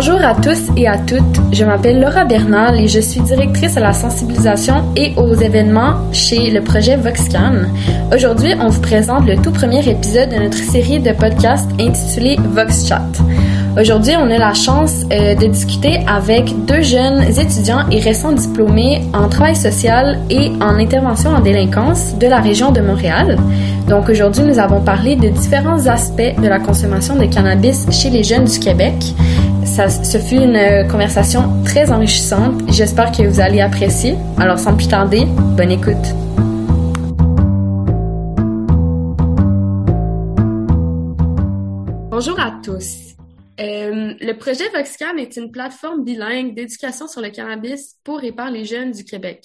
Bonjour à tous et à toutes. Je m'appelle Laura Bernal et je suis directrice à la sensibilisation et aux événements chez le projet VoxCan. Aujourd'hui, on vous présente le tout premier épisode de notre série de podcasts intitulé VoxChat. Aujourd'hui, on a la chance euh, de discuter avec deux jeunes étudiants et récents diplômés en travail social et en intervention en délinquance de la région de Montréal. Donc aujourd'hui, nous avons parlé de différents aspects de la consommation de cannabis chez les jeunes du Québec. Ce fut une conversation très enrichissante. J'espère que vous allez apprécier. Alors sans plus tarder, bonne écoute. Bonjour à tous. Euh, le projet VoxCam est une plateforme bilingue d'éducation sur le cannabis pour et par les jeunes du Québec,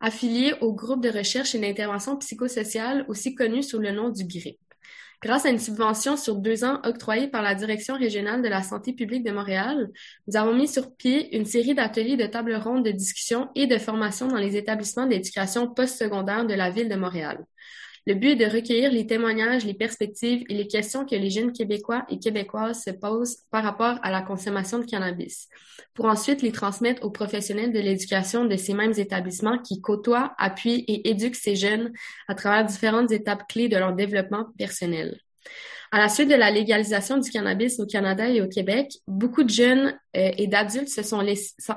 affiliée au groupe de recherche et d'intervention psychosociale, aussi connu sous le nom du GRIP. Grâce à une subvention sur deux ans octroyée par la Direction régionale de la santé publique de Montréal, nous avons mis sur pied une série d'ateliers de table ronde de discussion et de formation dans les établissements d'éducation postsecondaire de la ville de Montréal. Le but est de recueillir les témoignages, les perspectives et les questions que les jeunes Québécois et Québécoises se posent par rapport à la consommation de cannabis, pour ensuite les transmettre aux professionnels de l'éducation de ces mêmes établissements qui côtoient, appuient et éduquent ces jeunes à travers différentes étapes clés de leur développement personnel. À la suite de la légalisation du cannabis au Canada et au Québec, beaucoup de jeunes euh, et d'adultes se sont,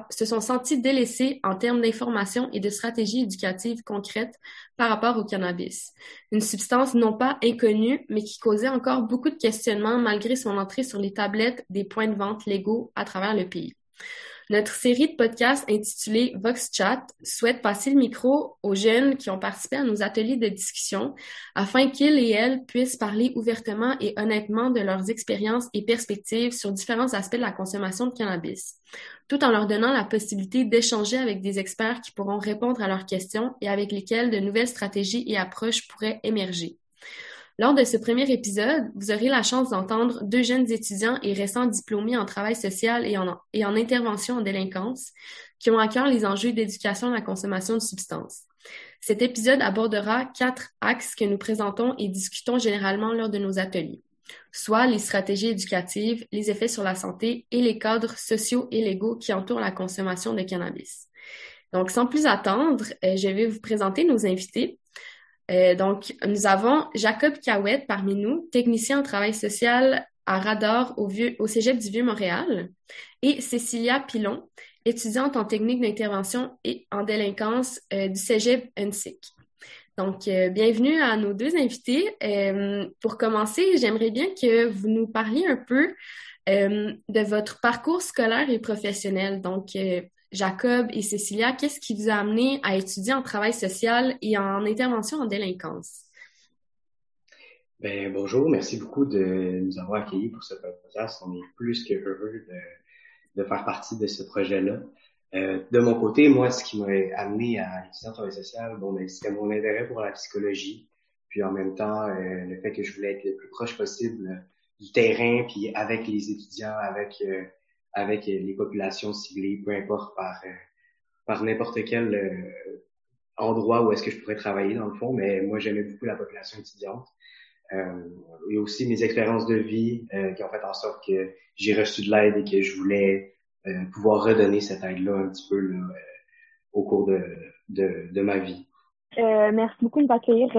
se sont sentis délaissés en termes d'information et de stratégies éducatives concrètes par rapport au cannabis. Une substance non pas inconnue, mais qui causait encore beaucoup de questionnements malgré son entrée sur les tablettes des points de vente légaux à travers le pays. Notre série de podcasts intitulée Vox Chat souhaite passer le micro aux jeunes qui ont participé à nos ateliers de discussion afin qu'ils et elles puissent parler ouvertement et honnêtement de leurs expériences et perspectives sur différents aspects de la consommation de cannabis, tout en leur donnant la possibilité d'échanger avec des experts qui pourront répondre à leurs questions et avec lesquels de nouvelles stratégies et approches pourraient émerger. Lors de ce premier épisode, vous aurez la chance d'entendre deux jeunes étudiants et récents diplômés en travail social et en, intervention en délinquance qui ont à cœur les enjeux d'éducation à la consommation de substances. Cet épisode abordera quatre axes que nous présentons et discutons généralement lors de nos ateliers, soit les stratégies éducatives, les effets sur la santé et les cadres sociaux et légaux qui entourent la consommation de cannabis. Donc, sans plus attendre, euh, je vais vous présenter nos invités. Euh, donc, nous avons Jacob Cahouette parmi nous, technicien en travail social à Radar au, vieux, Cégep du Vieux-Montréal, et Cécilia Pilon, étudiante en technique d'intervention et en délinquance euh, du Cégep UNSIC. Donc, euh, bienvenue à nos deux invités. pour commencer, j'aimerais bien que vous nous parliez un peu de votre parcours scolaire et professionnel. Donc, Jacob et Cécilia, qu'est-ce qui vous a amené à étudier en travail social et en intervention en délinquance? Ben, bonjour, merci beaucoup de nous avoir accueillis pour ce podcast. On est plus que heureux de, faire partie de ce projet-là. Euh, de mon côté, moi, ce qui m'a amené à étudier en travail social, bon, ben, c'était mon intérêt pour la psychologie, puis en même temps, euh, le fait que je voulais être le plus proche possible du terrain, puis avec les étudiants, avec euh, avec les populations ciblées, peu importe par, euh, par n'importe quel euh, endroit où est-ce que je pourrais travailler dans le fond, mais moi j'aimais beaucoup la population étudiante. Euh, et aussi mes expériences de vie euh, qui ont fait en sorte que j'ai reçu de l'aide et que je voulais pouvoir redonner cette aide-là un petit peu au cours de, de ma vie. merci beaucoup de m'accueillir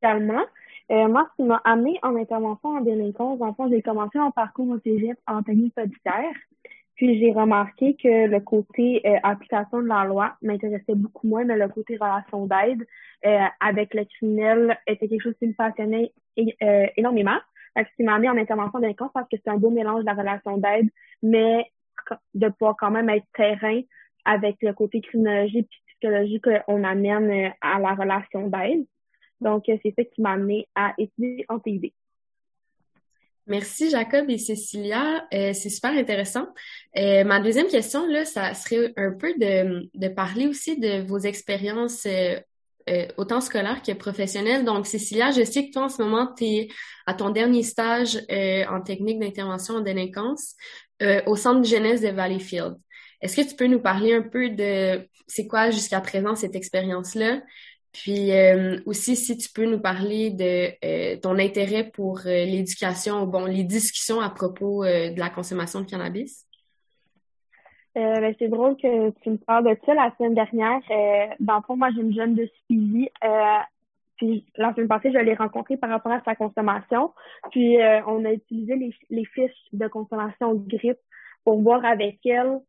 également. Euh, moi, ce qui m'a amené en intervention en délinquance, en fait, j'ai commencé mon parcours au cégep en technique policière. Puis j'ai remarqué que le côté euh, application de la loi m'intéressait beaucoup moins, mais le côté relation d'aide euh, avec le criminel était quelque chose qui me passionnait énormément. ce qui m'a amené en intervention en délinquance parce que c'est un beau mélange de la relation d'aide, mais de pouvoir quand même être terrain avec le côté criminologie et psychologie qu'on amène à la relation d'aide. Donc, euh, c'est ça qui m'a amené à étudier en TID. Merci Jacob et Cécilia, euh, c'est super intéressant. Euh, ma deuxième question là, ça serait un peu de, parler aussi de vos expériences autant scolaires que professionnelles. Donc Cécilia, je sais que toi en ce moment tu es à ton dernier stage en technique d'intervention en délinquance au centre de jeunesse de Valleyfield. Est-ce que tu peux nous parler un peu de c'est quoi jusqu'à présent cette expérience là puis euh, aussi, si tu peux nous parler de euh, ton intérêt pour euh, l'éducation, bon, les discussions à propos de la consommation de cannabis? Ben, c'est drôle que tu me parles de ça la semaine dernière. Dans le fond, moi, j'ai une jeune de suivi. Puis la semaine passée, je l'ai rencontrée par rapport à sa consommation. Puis on a utilisé les, les fiches de consommation grippe pour voir avec elle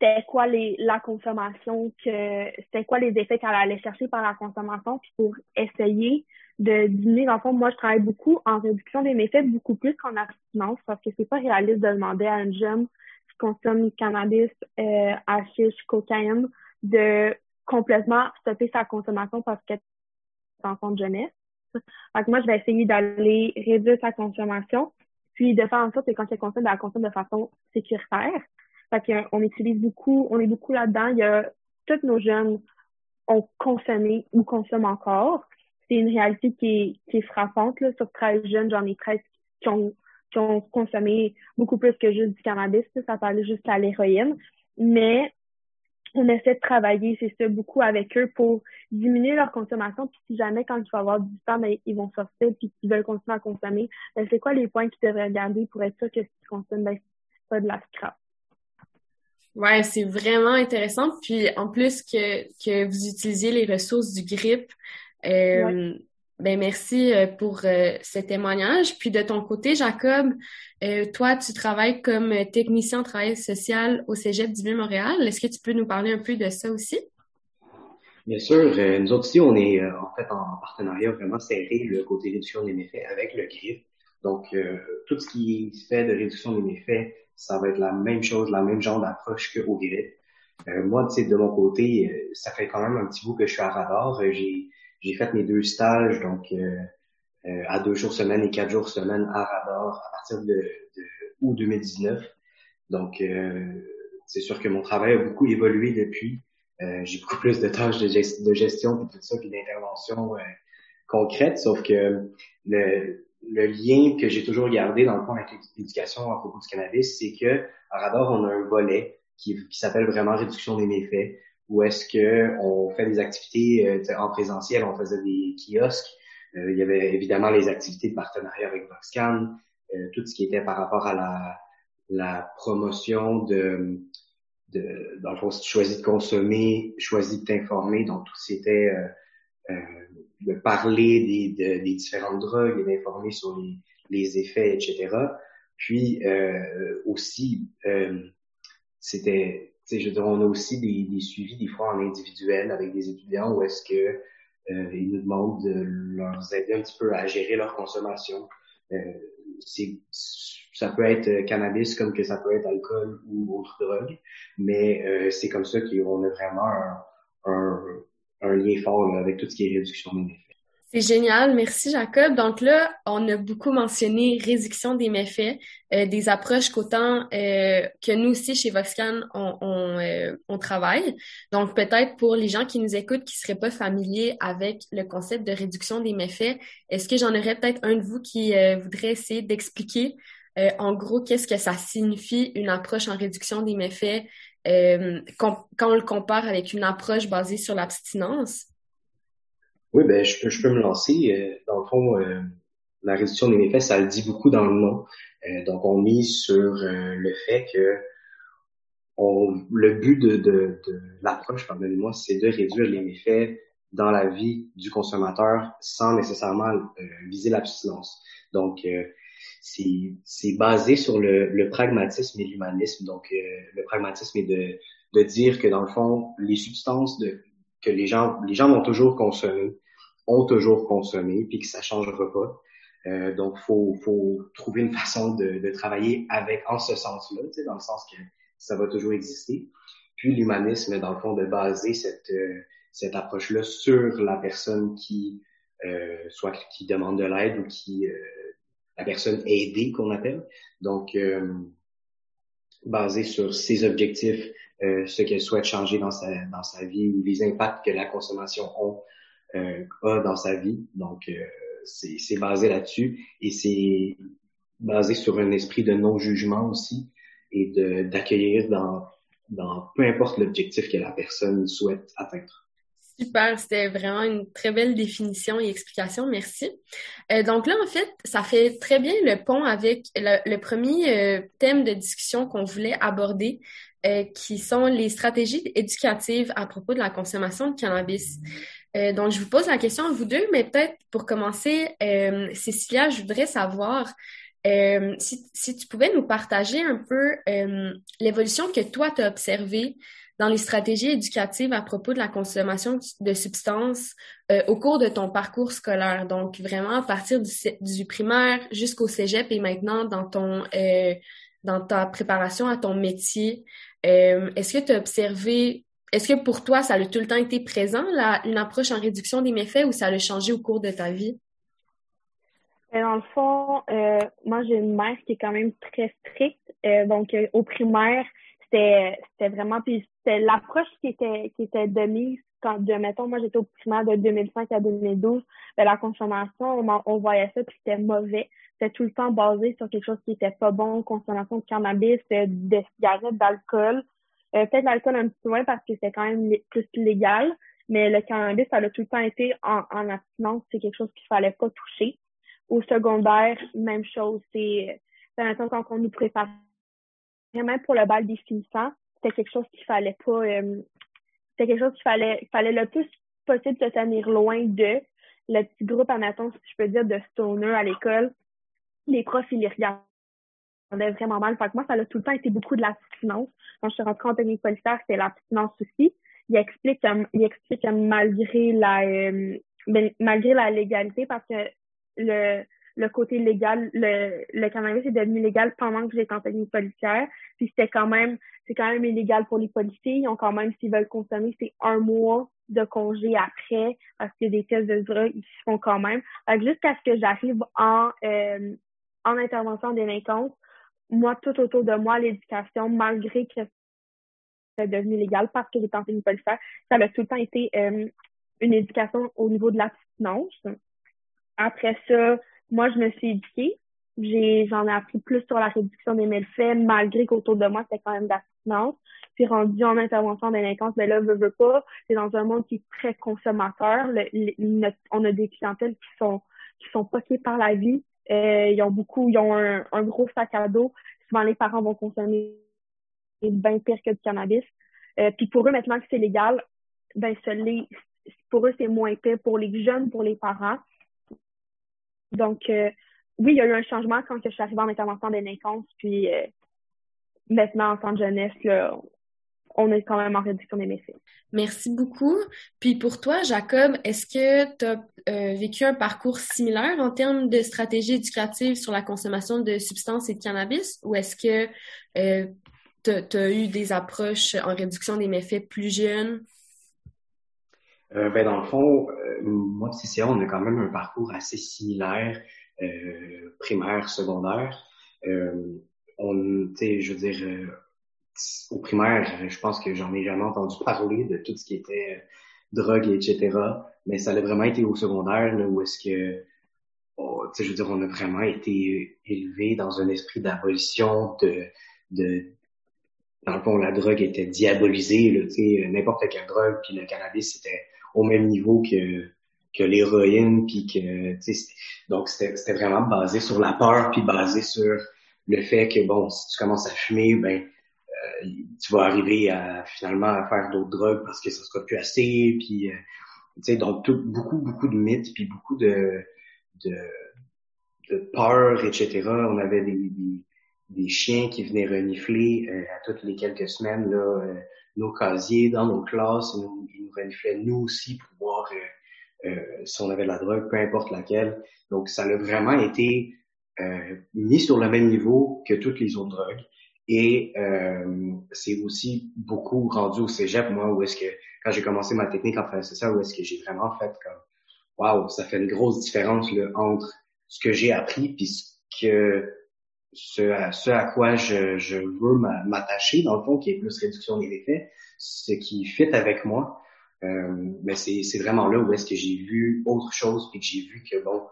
c'était quoi les, la consommation, que c'était quoi les effets qu'elle allait chercher par la consommation, puis pour essayer de diminuer. Dans le fond, moi, je travaille beaucoup en réduction des méfaits, beaucoup plus qu'en abstinence, parce que c'est pas réaliste de demander à une jeune qui consomme cannabis, euh, hashish, cocaïne, de complètement stopper sa consommation parce qu'elle est enfant de jeunesse. Donc moi, je vais essayer d'aller réduire sa consommation, puis de faire en sorte que quand elle consomme, elle consomme de façon sécuritaire. Fait qu'on utilise beaucoup, on est beaucoup là-dedans. Il y a, tous nos jeunes ont consommé ou consomment encore. C'est une réalité qui est, qui est frappante, là. Sur 13 jeunes, j'en ai 13 qui ont, qui ont consommé beaucoup plus que juste du cannabis, ça parlait juste à l'héroïne. Mais on essaie de travailler, c'est ça, beaucoup avec eux pour diminuer leur consommation. Puis si jamais, quand il va avoir du temps, ben, ils vont sortir puis qu'ils veulent continuer à consommer, ben, c'est quoi les points qu'ils devraient garder pour être sûr que si tu consommes, ben, c'est pas de la scrap. Ouais, c'est vraiment intéressant. Puis en plus que, que vous utilisiez les ressources du GRIP, euh, ben merci euh, pour euh, ce témoignage. Puis de ton côté, Jacob, euh, toi, tu travailles comme technicien en travail social au Cégep du Vieux-Montréal. Est-ce que tu peux nous parler un peu de ça aussi? Bien sûr. nous autres aussi, on est en fait en partenariat vraiment serré, le côté réduction des méfaits avec le GRIP. Donc, tout ce qui se fait de réduction des méfaits, ça va être la même chose, la même genre d'approche que au grip. Euh, moi, de mon côté, euh, ça fait quand même un petit bout que je suis à Radar. Euh, j'ai, fait mes deux stages, donc à deux jours semaine et quatre jours semaine à Radar à partir de, de août 2019. Donc, c'est sûr que mon travail a beaucoup évolué depuis. j'ai beaucoup plus de tâches de, gestion et tout ça, puis d'intervention concrète, sauf que le, le lien que j'ai toujours gardé dans le fond avec l'éducation à propos du cannabis, c'est que à Radar, on a un volet qui, s'appelle vraiment réduction des méfaits, où est-ce que on fait des activités euh, en présentiel, on faisait des kiosques, euh, il y avait évidemment les activités de partenariat avec Voxcan, euh, tout ce qui était par rapport à la, la promotion de, de, dans le fond, si tu choisis de consommer, choisis de t'informer, donc tout c'était de parler des, des différentes drogues et d'informer sur les, les, effets, etc. Puis euh, aussi, euh, c'était, tu sais, je dire, on a aussi des, des, suivis des fois en individuel avec des étudiants où est-ce que euh, ils nous demandent de leur aider un petit peu à gérer leur consommation. Euh, c'est, ça peut être cannabis comme que ça peut être alcool ou autre drogue, mais euh, c'est comme ça qu'on a vraiment un, un, un lien fort avec tout ce qui est réduction des méfaits. C'est génial, merci Jacob. Donc là, on a beaucoup mentionné réduction des méfaits, euh, des approches qu'autant euh, que nous aussi chez Voxcan on, euh, on travaille. Donc peut-être pour les gens qui nous écoutent qui seraient pas familiers avec le concept de réduction des méfaits, est-ce que j'en aurais peut-être un de vous qui voudrait essayer d'expliquer en gros qu'est-ce que ça signifie une approche en réduction des méfaits quand on le compare avec une approche basée sur l'abstinence? Oui, ben je peux, me lancer. Euh, dans le fond, euh, la réduction des méfaits, ça le dit beaucoup dans le nom. Euh, donc, on mise sur le fait que le but de, de, de l'approche, pardonnez-moi, c'est de réduire les méfaits dans la vie du consommateur sans nécessairement viser l'abstinence. Donc, c'est basé sur le, le, pragmatisme et l'humanisme. Donc, le pragmatisme est de, de dire que dans le fond, les substances de, que les gens, les gens vont toujours consommer, ont toujours consommé, puis que ça changera pas. Euh, donc, faut, faut trouver une façon de, de travailler avec en ce sens-là, dans le sens que ça va toujours exister. Puis l'humanisme, dans le fond, de baser cette, euh, cette approche-là sur la personne qui euh, soit qui demande de l'aide ou qui euh, la personne aidée qu'on appelle. Donc, euh, basé sur ses objectifs, euh, ce qu'elle souhaite changer dans sa, dans sa vie ou les impacts que la consommation ont, euh, a dans sa vie. Donc, euh, c'est basé là-dessus et c'est basé sur un esprit de non-jugement aussi et d'accueillir dans, dans peu importe l'objectif que la personne souhaite atteindre. Super, c'était vraiment une très belle définition et explication, merci. Euh, donc là, en fait, ça fait très bien le pont avec le, premier euh, thème de discussion qu'on voulait aborder euh, qui sont les stratégies éducatives à propos de la consommation de cannabis. Donc, je vous pose la question à vous deux, mais peut-être pour commencer, Cécilia, je voudrais savoir si, si, tu pouvais nous partager un peu l'évolution que toi, tu as observée dans les stratégies éducatives à propos de la consommation de substances euh, au cours de ton parcours scolaire. Donc, vraiment à partir du, du primaire jusqu'au cégep et maintenant dans ton euh, dans ta préparation à ton métier. Euh, est-ce que tu as observé, est-ce que pour toi, ça a tout le temps été présent, une approche en réduction des méfaits ou ça a changé au cours de ta vie? Euh, dans le fond, moi, j'ai une mère qui est quand même très stricte. Donc, au primaire, c'était vraiment... Puis c'était l'approche qui était qui était donnée quand, de, mettons, moi, j'étais au primaire de 2005 à 2012. Ben, la consommation, on, on voyait ça, puis c'était mauvais. C'était tout le temps basé sur quelque chose qui était pas bon, consommation de cannabis, de cigarettes, d'alcool. Euh, peut-être l'alcool un petit peu moins parce que c'était quand même plus légal, mais le cannabis, ça a tout le temps été en, en abstinence. C'est quelque chose qu'il fallait pas toucher. Au secondaire, même chose. C'est, maintenant, quand on nous prépare vraiment pour le bal des finissants, c'était quelque chose qu'il fallait pas, euh, c'était quelque chose qu'il fallait, fallait le plus possible se tenir loin de. Le petit groupe Anaton, si je peux dire, de stoner à l'école, les profs, ils les regardaient vraiment mal. Fait que moi, ça a tout le temps été beaucoup de l'abstinence. Quand je suis rentrée en technique policière, c'était l'abstinence aussi. Il explique, il explique que malgré la, euh, ben, malgré la légalité, parce que le, le côté légal, le, le cannabis est devenu légal pendant que j'étais en policière. Puis c'était quand même, c'est quand même illégal pour les policiers. Ils ont quand même, s'ils veulent consommer, c'est un mois de congé après parce que des tests de drogue, ils se font quand même. Jusqu'à ce que j'arrive en, euh, en intervention en délinquance, moi, tout autour de moi, l'éducation, malgré que c'est devenu légal parce que j'étais en policière, ça a tout le temps été euh, une éducation au niveau de l'abstinence. Après ça, moi, je me suis éduquée. J'ai, j'en ai appris plus sur la réduction des méfaits, malgré qu'autour de moi, c'était quand même d'abstinence. Puis rendu en intervention en délinquance, ben là, veux, veux pas, c'est dans un monde qui est très consommateur. On a des clientèles qui sont qui sont poquées par la vie. Euh, ils ont beaucoup, ils ont un, gros sac à dos. Souvent, les parents vont consommer bien pire que du cannabis. Euh, puis pour eux, maintenant que c'est légal, ben pour eux, c'est moins pire pour les jeunes, pour les parents. Donc, euh, oui, il y a eu un changement quand je suis arrivée en intervention en délinquance, puis euh, maintenant, en centre jeunesse, là, on est quand même en réduction des méfaits. Merci beaucoup. Puis pour toi, Jacob, est-ce que tu as euh, vécu un parcours similaire en termes de stratégie éducative sur la consommation de substances et de cannabis? Ou est-ce que euh, tu as eu des approches en réduction des méfaits plus jeunes? Euh, ben dans le fond, euh, moi et CCA, on a quand même un parcours assez similaire, euh, primaire, secondaire. Euh, on, je veux dire, euh, au primaire, je pense que j'en ai jamais entendu parler de tout ce qui était drogue, etc. Mais ça a vraiment été au secondaire, là, où est-ce que, oh, je veux dire, on a vraiment été élevé dans un esprit d'abolition, de, de, dans le fond, la drogue était diabolisée, n'importe quelle drogue, puis le cannabis, c'était au même niveau que que l'héroïne puis que donc c'était vraiment basé sur la peur puis basé sur le fait que bon si tu commences à fumer ben euh, tu vas arriver à finalement à faire d'autres drogues parce que ça sera plus assez puis euh, tu sais donc tout, beaucoup beaucoup de mythes puis beaucoup de de, peur etc on avait des, des, des chiens qui venaient renifler euh, à toutes les quelques semaines là nos casiers dans nos classes. Ils nous, ils nous reniflaient nous aussi pour voir euh, euh, si on avait de la drogue, peu importe laquelle. Donc, ça a vraiment été euh, mis sur le même niveau que toutes les autres drogues. Et euh, c'est aussi beaucoup rendu au cégep, moi, où est-ce que, quand j'ai commencé ma technique en français, ça, où est-ce que j'ai vraiment fait comme, waouh, ça fait une grosse différence là, entre ce que j'ai appris puis ce que ce à, ce à quoi je, je veux m'attacher, dans le fond, qui est plus réduction des effets, ce qui fit avec moi. Euh, mais c'est vraiment là où est-ce que j'ai vu autre chose, puis que j'ai vu que, bon,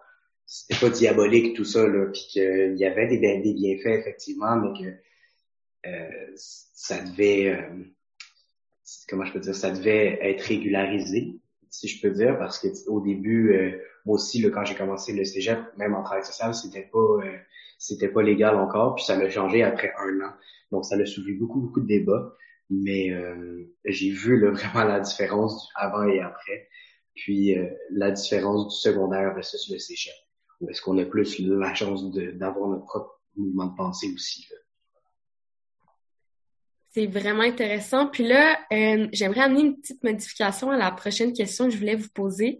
c'était pas diabolique tout ça, là, puis qu'il y avait des, des bienfaits, effectivement, mais que euh, ça devait... Euh, comment je peux dire? Ça devait être régularisé, si je peux dire, parce que au début, euh, moi aussi, là, quand j'ai commencé le cégep, même en travail social, c'était pas c'était pas légal encore, puis ça l'a changé après un an. Donc ça a soulevé beaucoup, beaucoup de débats, mais euh, j'ai vu vraiment la différence du avant et après, puis euh, la différence du secondaire versus le cégep, où est-ce qu'on a plus la chance d'avoir notre propre mouvement de pensée aussi. Là. C'est vraiment intéressant. Puis là, euh, j'aimerais amener une petite modification à la prochaine question que je voulais vous poser.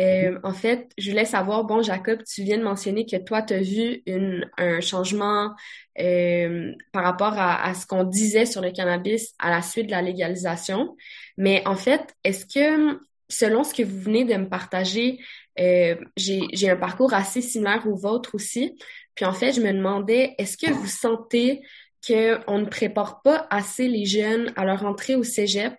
Euh, mhm. en fait, je voulais savoir, bon, Jacob, tu viens de mentionner que toi, tu as vu une, un changement euh, par rapport à, à ce qu'on disait sur le cannabis à la suite de la légalisation. Mais en fait, est-ce que, selon ce que vous venez de me partager, euh, j'ai un parcours assez similaire au vôtre aussi. Puis en fait, je me demandais, est-ce que vous sentez qu'on ne prépare pas assez les jeunes à leur entrée au cégep,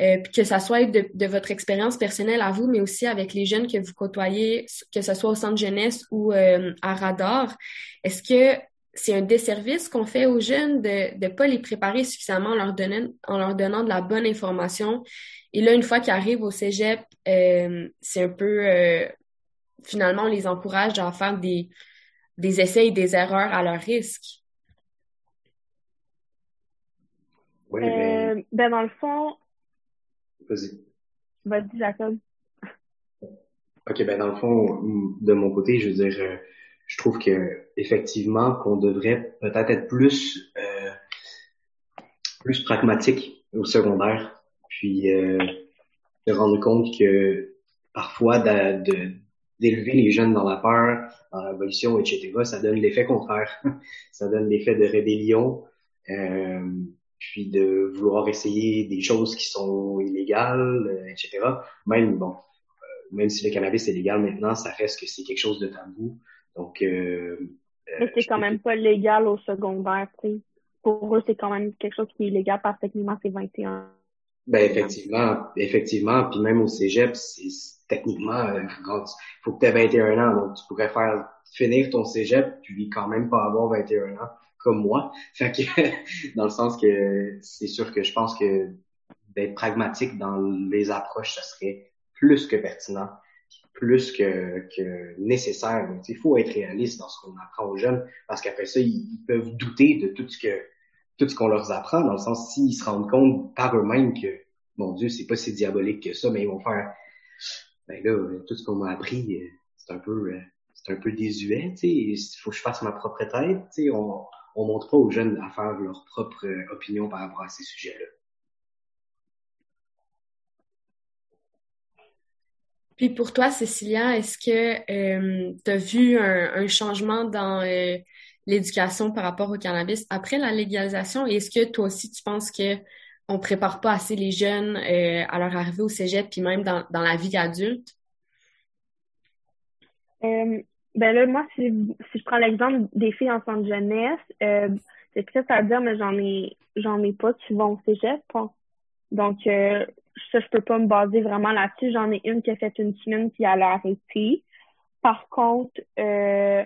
euh, que ça soit de, de votre expérience personnelle à vous, mais aussi avec les jeunes que vous côtoyez, que ce soit au centre jeunesse ou euh, à Radar. Est-ce que c'est un desservice qu'on fait aux jeunes de ne pas les préparer suffisamment en leur, donnant, en leur donnant de la bonne information? Et là, une fois qu'ils arrivent au cégep, euh, c'est un peu... Euh, finalement, on les encourage à faire des, des essais et des erreurs à leur risque. Euh, ben... dans le fond. Vas-y. Vas-y, Jacob. OK, ben dans le fond, de mon côté, je veux dire, euh, je trouve que effectivement qu'on devrait peut-être être plus euh, plus pragmatique au secondaire, puis euh, se rendre compte que parfois de, d'élever les jeunes dans la peur, dans la révolution, etc., ça donne l'effet contraire. ça donne l'effet de rébellion. Euh, puis de vouloir essayer des choses qui sont illégales, euh, etc. Même bon, euh, même si le cannabis est légal maintenant, ça reste que c'est quelque chose de tabou. Donc euh, Mais c'est quand même pas légal au secondaire, tu sais. Pour eux, c'est quand même quelque chose qui est illégal parce que techniquement c'est 21. Ben effectivement, effectivement, puis même au cégep, c'est techniquement, il faut que tu aies 21 ans, donc tu pourrais faire finir ton cégep puis quand même pas avoir 21 ans comme moi. Fait que, dans le sens que c'est sûr que je pense que d'être pragmatique dans les approches, ça serait plus que pertinent, plus que, que nécessaire. Il faut être réaliste dans ce qu'on apprend aux jeunes, parce qu'après ça, ils, peuvent douter de tout ce que tout ce qu'on leur apprend, dans le sens s'ils se rendent compte par eux-mêmes que, mon Dieu, c'est pas si diabolique que ça, mais ils vont faire, ben là, tout ce qu'on m'a appris, c'est un peu, c'est un peu désuet, tu sais, il faut que je fasse ma propre tête, tu sais, on, on montre pas aux jeunes à faire leur propre euh, opinion par rapport à ces sujets-là. Puis pour toi, Cécilia, est-ce que euh, tu as vu un, changement dans euh, l'éducation par rapport au cannabis après la légalisation? Et est-ce que toi aussi, tu penses que on prépare pas assez les jeunes à leur arrivée au cégep, puis même dans, dans la vie adulte? Ben là, moi, si, si je prends l'exemple des filles en centre jeunesse, euh, c'est triste à dire, mais j'en ai j'en ai pas qui vont au cégep. Donc euh, ça, je peux pas me baser vraiment là-dessus. J'en ai une qui a fait une semaine qui a arrêté. Par contre, euh,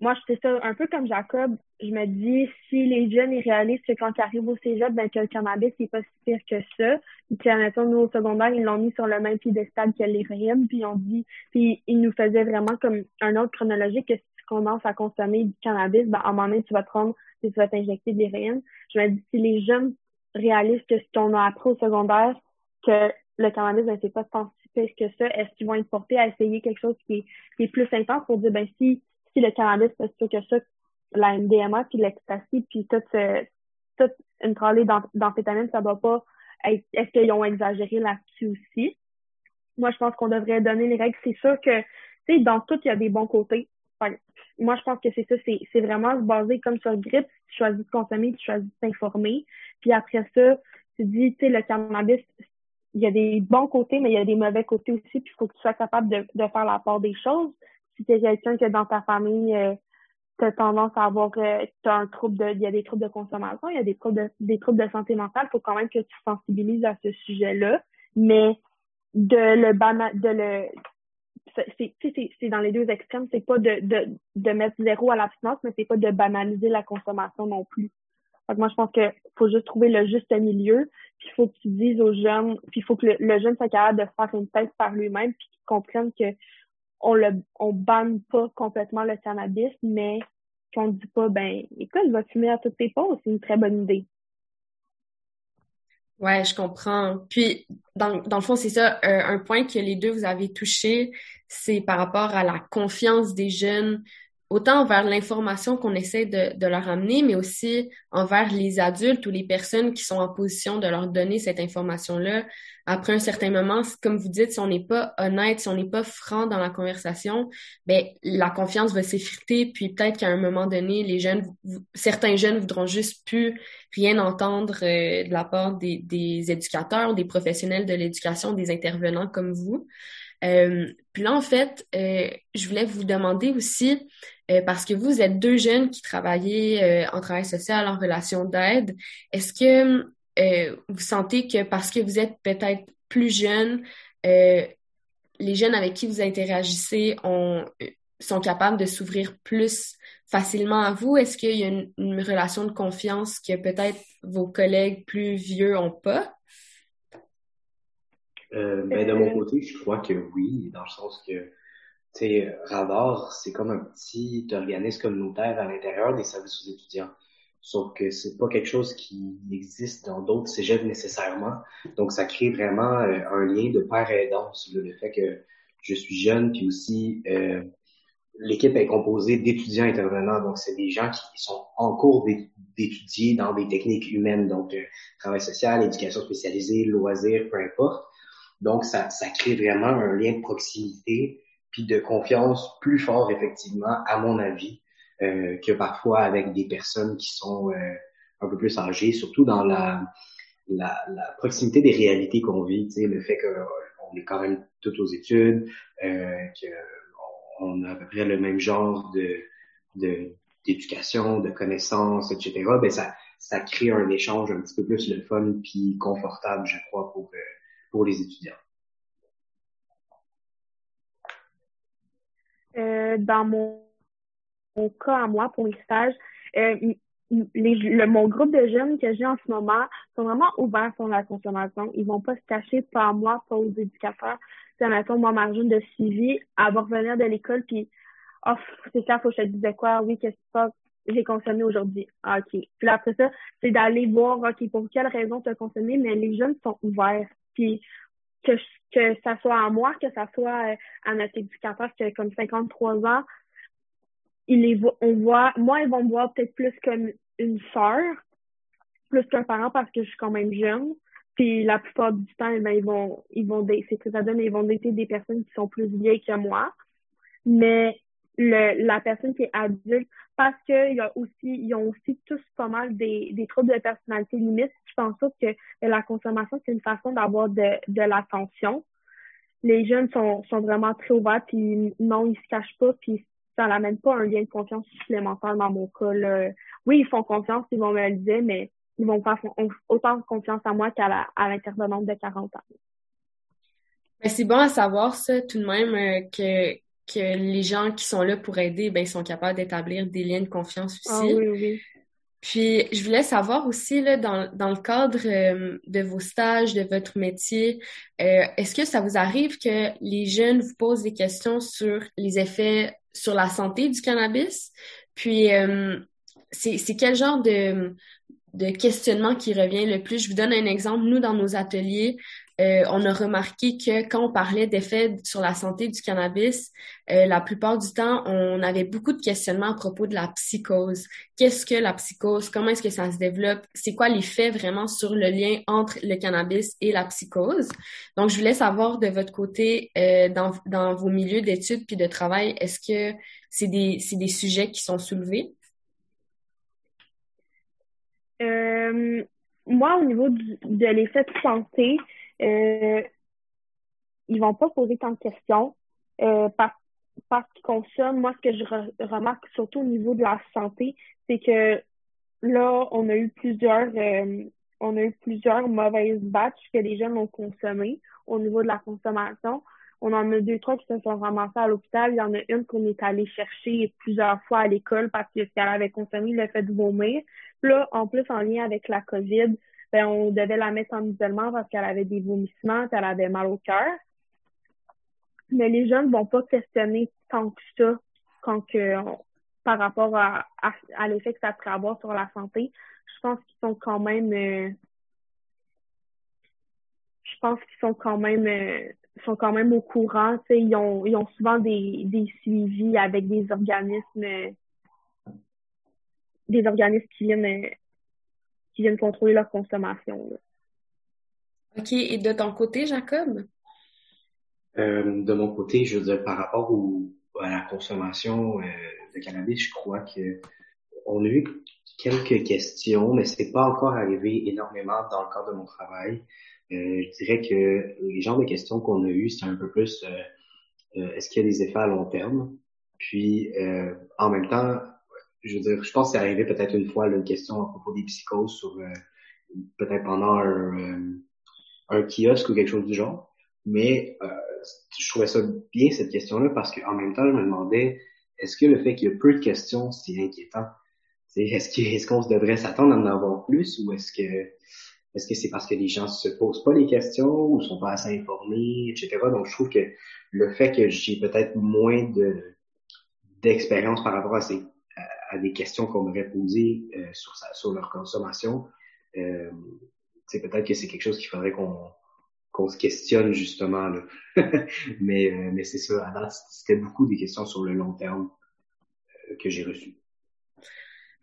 moi, je fais ça un peu comme Jacob. Je me dis, si les jeunes, ils réalisent que quand ils arrivent au cégep, ben, que le cannabis, c'est pas si pire que ça. Puis, admettons, nous, au secondaire, ils l'ont mis sur le même piédestal que l'héroïne, puis on dit, puis ils nous faisaient vraiment comme un autre chronologique que si tu commences à consommer du cannabis, ben, à un moment donné, tu vas te tu vas t'injecter de l'héroïne. Je me dis, si les jeunes réalisent que ce qu'on a appris au secondaire, que le cannabis, ben, c'est pas si pire que ça, est-ce qu'ils vont être portés à essayer quelque chose qui est, plus intense pour dire, ben, si si le cannabis c'est sûr que ça, la MDMA puis l'ecstasy puis toute, toute une tralée d'amphétamine, ça doit pas être, est-ce qu'ils ont exagéré là-dessus aussi? Moi, je pense qu'on devrait donner les règles. C'est sûr que, tu sais, dans tout, il y a des bons côtés. moi, je pense que c'est ça, c'est vraiment se baser comme sur grippe. Tu choisis de consommer, tu choisis de t'informer. Puis après ça, tu dis, tu sais, le cannabis, il y a des bons côtés, mais il y a des mauvais côtés aussi. Puis il faut que tu sois capable de, de faire la part des choses si t'es quelqu'un que dans ta famille, euh, tu as tendance à avoir euh, un trouble de il y a des troubles de consommation, il y a des troubles de des troubles de santé mentale, faut quand même que tu sensibilises à ce sujet-là, mais de le banal de le c'est dans les deux extrêmes, c'est pas de, de, de mettre zéro à l'abstinence, mais c'est pas de banaliser la consommation non plus. Donc moi je pense que faut juste trouver le juste milieu, puis il faut que tu dises aux jeunes, puis il faut que le, jeune soit capable de faire une tête par lui-même, puis qu'il comprenne que on le on banne pas complètement le cannabis, mais qu'on ne dit pas, ben, écoute, va fumer à toutes tes pauses, c'est une très bonne idée. Ouais, je comprends. Puis, dans, dans le fond, c'est ça, euh, un point que les deux vous avez touché, c'est par rapport à la confiance des jeunes autant envers l'information qu'on essaie de, leur amener, mais aussi envers les adultes ou les personnes qui sont en position de leur donner cette information-là. Après un certain moment, comme vous dites, si on n'est pas honnête, si on n'est pas franc dans la conversation, ben la confiance va s'effriter, puis peut-être qu'à un moment donné, les jeunes, certains jeunes voudront juste plus rien entendre euh, de la part des éducateurs, des professionnels de l'éducation, des intervenants comme vous. Euh, puis là, en fait, euh, je voulais vous demander aussi, euh, parce que vous êtes deux jeunes qui travaillez euh, en travail social, en relation d'aide, est-ce que euh, vous sentez que parce que vous êtes peut-être plus jeunes, les jeunes avec qui vous interagissez ont, sont capables de s'ouvrir plus facilement à vous? Est-ce qu'il y a une, une, relation de confiance que peut-être vos collègues plus vieux ont pas? Euh, ben, de mon côté, je crois que oui, dans le sens que, tu sais, Radar, c'est comme un petit organisme communautaire à l'intérieur des services aux étudiants. Sauf que c'est pas quelque chose qui existe dans d'autres cégeps nécessairement. Donc, ça crée vraiment euh, un lien de père aidant le fait que je suis jeune, puis aussi euh, l'équipe est composée d'étudiants intervenants. Donc, c'est des gens qui sont en cours d'étudier dans des techniques humaines, donc euh, travail social, éducation spécialisée, loisirs, peu importe. Donc, ça, ça crée vraiment un lien de proximité puis de confiance plus fort, effectivement, à mon avis, euh, que parfois avec des personnes qui sont euh, un peu plus âgées, surtout dans la, la, la proximité des réalités qu'on vit, tu sais, le fait qu'on est quand même tous aux études, euh, qu'on a à peu près le même genre de, de d'éducation, de connaissances, etc. Ben ça, ça crée un échange un petit peu plus le fun puis confortable, je crois, pour euh, pour les étudiants? Euh, dans mon, cas à moi, pour les stages, euh, le, mon groupe de jeunes que j'ai en ce moment sont vraiment ouverts sur la consommation. Ils vont pas se cacher, pas à moi, pas aux éducateurs. C'est, mettons, moi, ma de suivi, elle va revenir de l'école, puis, oh, c'est ça, faut que je te dise quoi, oui, qu'est-ce que j'ai consommé aujourd'hui. Ah, OK. Puis après ça, c'est d'aller voir, OK, pour quelle raison tu as consommé, mais les jeunes sont ouverts. Puis que, que ça soit à moi, que ça soit euh, à notre éducateur qui a comme 53 ans, il les on voit, moi, ils vont me voir peut-être plus comme une sœur, plus qu'un parent parce que je suis quand même jeune. Puis la plupart du temps, eh ben, ils vont, ils vont, c'est que ça donne, ils vont dater des personnes qui sont plus vieilles que moi. Mais le, la personne qui est adulte parce qu'il y a aussi, ils ont aussi tous pas mal des, des troubles de personnalité limite. Je pense que la consommation, c'est une façon d'avoir de, de l'attention. Les jeunes sont, sont vraiment très ouverts, puis non, ils se cachent pas, puis ça n'amène pas un lien de confiance supplémentaire dans mon cas. Là. Oui, ils font confiance, ils vont me le dire, mais ils vont pas faire autant confiance à moi qu'à l'intervenante de 40 ans. C'est bon à savoir ça tout de même euh, que que les gens qui sont là pour aider, ben, sont capables d'établir des liens de confiance ah aussi. Ah, oui, oui. Puis, je voulais savoir aussi, là, dans, dans le cadre euh, de vos stages, de votre métier, euh, est-ce que ça vous arrive que les jeunes vous posent des questions sur les effets sur la santé du cannabis? Puis, euh, c'est quel genre de, de questionnement qui revient le plus? Je vous donne un exemple. Nous, dans nos ateliers, euh, on a remarqué que quand on parlait d'effets sur la santé du cannabis, euh, la plupart du temps, on avait beaucoup de questionnements à propos de la psychose. Qu'est-ce que la psychose? Comment est-ce que ça se développe? C'est quoi l'effet vraiment sur le lien entre le cannabis et la psychose? Donc, je voulais savoir de votre côté, euh, dans, vos milieux d'études puis de travail, est-ce que c'est des, c'est des sujets qui sont soulevés? moi, au niveau de l'effet de santé, euh, ils vont pas poser tant de questions euh, parce, qu'ils consomment. Moi, ce que je remarque surtout au niveau de la santé, c'est que là, on a eu plusieurs euh, on a eu plusieurs mauvaises batches que les jeunes ont consommées au niveau de la consommation. On en a deux, trois qui se sont ramassés à l'hôpital. Il y en a une qu'on est allé chercher plusieurs fois à l'école parce que qu'elle avait consommé le fait de vomir. là, en plus, en lien avec la COVID, ben, on devait la mettre en isolement parce qu'elle avait des vomissements, qu'elle avait mal au cœur. Mais les jeunes vont pas questionner tant que ça quand que par rapport à, à, l'effet que ça pourrait avoir sur la santé, je pense qu'ils sont quand même euh, je pense qu'ils sont quand même euh, sont quand même au courant. Ils ont, ils ont souvent des, des suivis avec des organismes des organismes qui viennent qui viennent contrôler leur consommation. OK. Et de ton côté, Jacob? Euh, de mon côté, je veux dire, par rapport au, à la consommation euh, de cannabis, je crois que on a eu quelques questions, mais c'est pas encore arrivé énormément dans le cadre de mon travail. Euh, je dirais que les genres de questions qu'on a eues, c'est un peu plus est-ce qu'il y a des effets à long terme? Puis en même temps, je veux dire, je pense que c'est arrivé peut-être une fois là, une question à propos des psychoses sur peut-être pendant un, un kiosque ou quelque chose du genre. Mais euh, je trouvais ça bien cette question-là parce qu'en même temps, je me demandais est-ce que le fait qu'il y ait peu de questions, c'est inquiétant? Est-ce est-ce qu'on devrait s'attendre à en avoir plus ou est-ce que est-ce que c'est parce que les gens se posent pas les questions ou sont pas assez informés, etc. Donc je trouve que le fait que j'ai peut-être moins de d'expérience par rapport à ces à, des questions qu'on m'aurait posées euh, sur sur leur consommation, euh, peut-être que c'est quelque chose qu'il faudrait qu'on qu'on se questionne justement là. mais euh, mais c'est ça, à c'était beaucoup des questions sur le long terme euh, que j'ai reçues.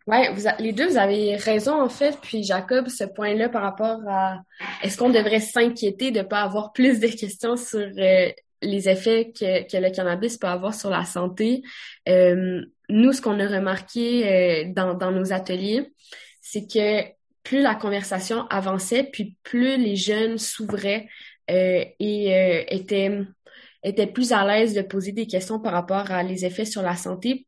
Ouais, les deux, vous avez raison en fait. Puis Jacob, ce point-là par rapport à est-ce qu'on devrait s'inquiéter de pas avoir plus de questions sur euh, les effets que, que le cannabis peut avoir sur la santé. nous, ce qu'on a remarqué dans, dans nos ateliers, c'est que plus la conversation avançait, puis plus les jeunes s'ouvraient euh, et euh, étaient, étaient plus à l'aise de poser des questions par rapport à les effets sur la santé.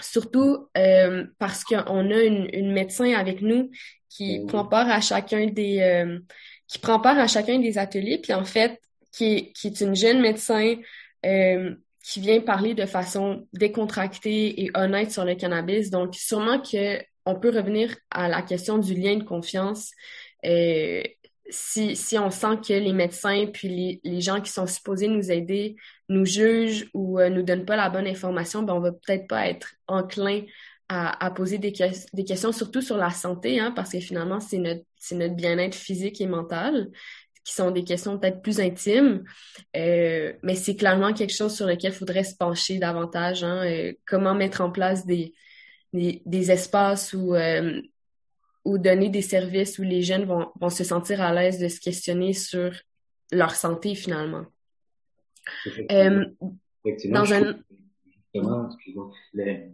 Surtout euh, parce qu'on a une, une, médecin avec nous qui oh prend part à chacun des euh, qui prend part à chacun des ateliers, puis en fait, qui est, une jeune médecin euh, qui vient parler de façon décontractée et honnête sur le cannabis. Donc, sûrement que on peut revenir à la question du lien de confiance. Euh, si, si on sent que les médecins puis les, les gens qui sont supposés nous aider nous jugent ou euh, nous donnent pas la bonne information, ben on va peut-être pas être enclin à, poser des, questions, surtout sur la santé, hein, parce que finalement, c'est notre, c'est notre bien-être physique et mental qui sont des questions peut-être plus intimes, euh, mais c'est clairement quelque chose sur lequel il faudrait se pencher davantage. Hein, euh, comment mettre en place des, des, espaces où, euh, où donner des services où les jeunes vont, vont se sentir à l'aise de se questionner sur leur santé finalement. Dans un... Justement,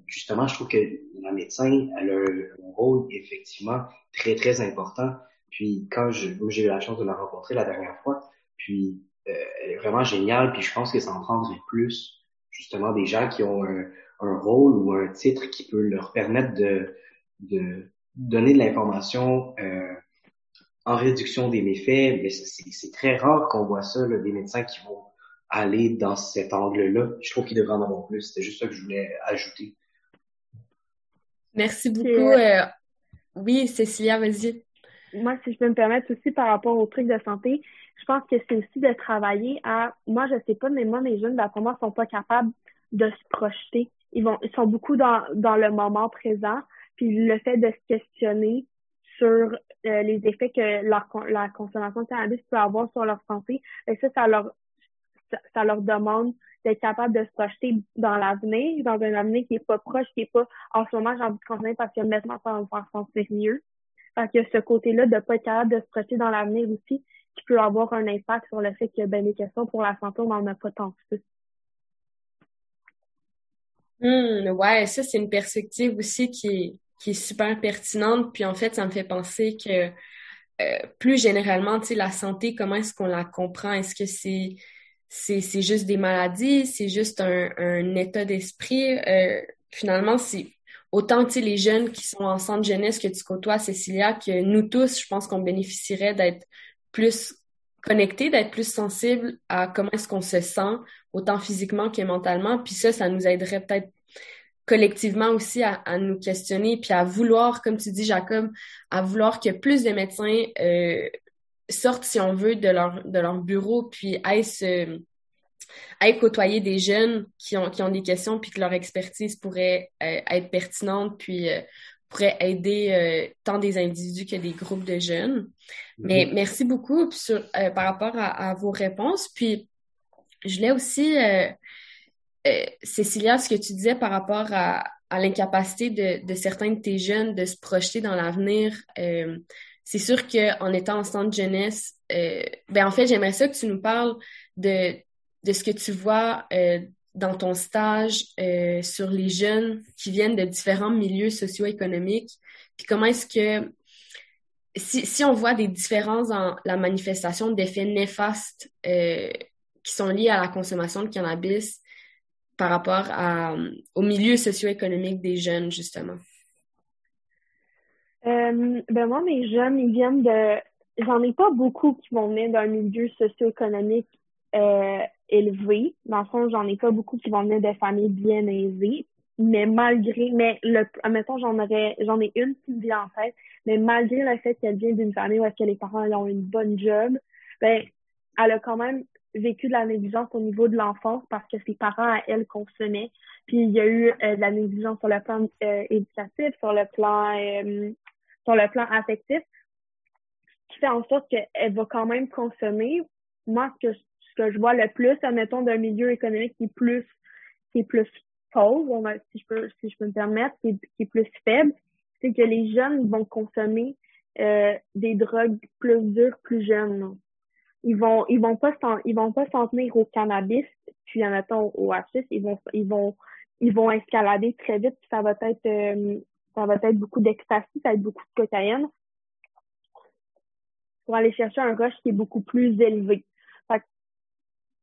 justement, je trouve que la médecin elle a un rôle effectivement très, très important. Puis quand j'ai eu la chance de la rencontrer la dernière fois, puis euh, elle est vraiment géniale, puis je pense que ça en prendrait plus, justement, des gens qui ont un, un rôle ou un titre qui peut leur permettre de, de donner de l'information euh, en réduction des méfaits, mais c'est très rare qu'on voit ça, là, des médecins qui vont aller dans cet angle-là. Je trouve qu'il devrait en avoir plus. C'était juste ça que je voulais ajouter. Merci beaucoup. Euh, oui, Cécilia, vas-y. Moi, si je peux me permettre aussi par rapport au truc de santé, je pense que c'est aussi de travailler à, moi, je sais pas, mais moi, mes jeunes, d'après moi, sont pas capables de se projeter ils vont ils sont beaucoup dans, dans le moment présent. Puis le fait de se questionner sur euh, les effets que la, la consommation de cannabis peut avoir sur leur santé, et ça, ça leur ça, leur demande d'être capable de se projeter dans l'avenir, dans un avenir qui est pas proche, qui est pas en ce moment j'ai envie de consommer parce que maintenant ça va me faire sentir mieux. Fait que ce côté-là de pas être capable de se projeter dans l'avenir aussi, qui peut avoir un impact sur le fait que ben les questions pour la santé, on n'en a pas tant que ça. Hum, ouais, ça, c'est une perspective aussi qui qui est super pertinente. Puis en fait, ça me fait penser que euh, plus généralement, tu sais, la santé, comment est-ce qu'on la comprend? Est-ce que c'est c'est, c'est juste des maladies? C'est juste un, un état d'esprit? Euh, finalement, c'est autant, les jeunes qui sont en centre jeunesse que tu côtoies, Cécilia, que nous tous, je pense qu'on bénéficierait d'être plus connectés, d'être plus sensibles à comment est-ce qu'on se sent, autant physiquement que mentalement. Puis ça, ça nous aiderait peut-être collectivement aussi à, nous questionner, puis à vouloir, comme tu dis, Jacob, à vouloir que plus de médecins euh, sortent, si on veut, de leur, de leur bureau, puis aillent se, aille côtoyer des jeunes qui ont, qui ont des questions puis que leur expertise pourrait euh, être pertinente puis euh, pourrait aider euh, tant des individus que des groupes de jeunes. Mais mm-hmm. merci beaucoup sur, par rapport à, vos réponses. Puis je voulais aussi, Cécilia, ce que tu disais par rapport à, à l'incapacité de, de, certains de tes jeunes de se projeter dans l'avenir. c'est sûr qu'en étant en centre jeunesse, ben en fait, j'aimerais ça que tu nous parles de de ce que tu vois euh, dans ton stage euh, sur les jeunes qui viennent de différents milieux socio-économiques, puis comment est-ce que si, si on voit des différences dans la manifestation d'effets néfastes euh, qui sont liés à la consommation de cannabis par rapport au milieu socio-économique des jeunes, justement? Euh, ben moi, mes jeunes, ils viennent de... J'en ai pas beaucoup qui vont venir d'un milieu socio-économique élevés. Dans le fond, j'en ai pas beaucoup qui vont venir de familles bien aisées. Mais malgré, mais le, admettons, j'en aurais, j'en ai une qui me vient en tête, mais malgré le fait qu'elle vient d'une famille où est-ce que les parents ont une bonne job, ben, elle a quand même vécu de la négligence au niveau de l'enfance parce que ses parents à elle consommaient. Puis il y a eu euh, de la négligence sur le plan euh, éducatif, sur le plan euh, sur le plan affectif, qui fait en sorte qu'elle va quand même consommer. Moi, ce que que je vois le plus, admettons, d'un milieu économique qui est plus, qui est plus pauvre, si je peux, si je peux me permettre, qui est, plus faible, c'est que les jeunes vont consommer euh, des drogues plus dures, plus jeunes. Ils vont, ils vont pas s'en, ils vont pas s'en tenir au cannabis, puis admettons au hashish, ils vont, ils vont, ils vont escalader très vite, puis ça va être, euh, ça va être beaucoup d'ecstasy, ça va être beaucoup de cocaïne pour aller chercher un rush qui est beaucoup plus élevé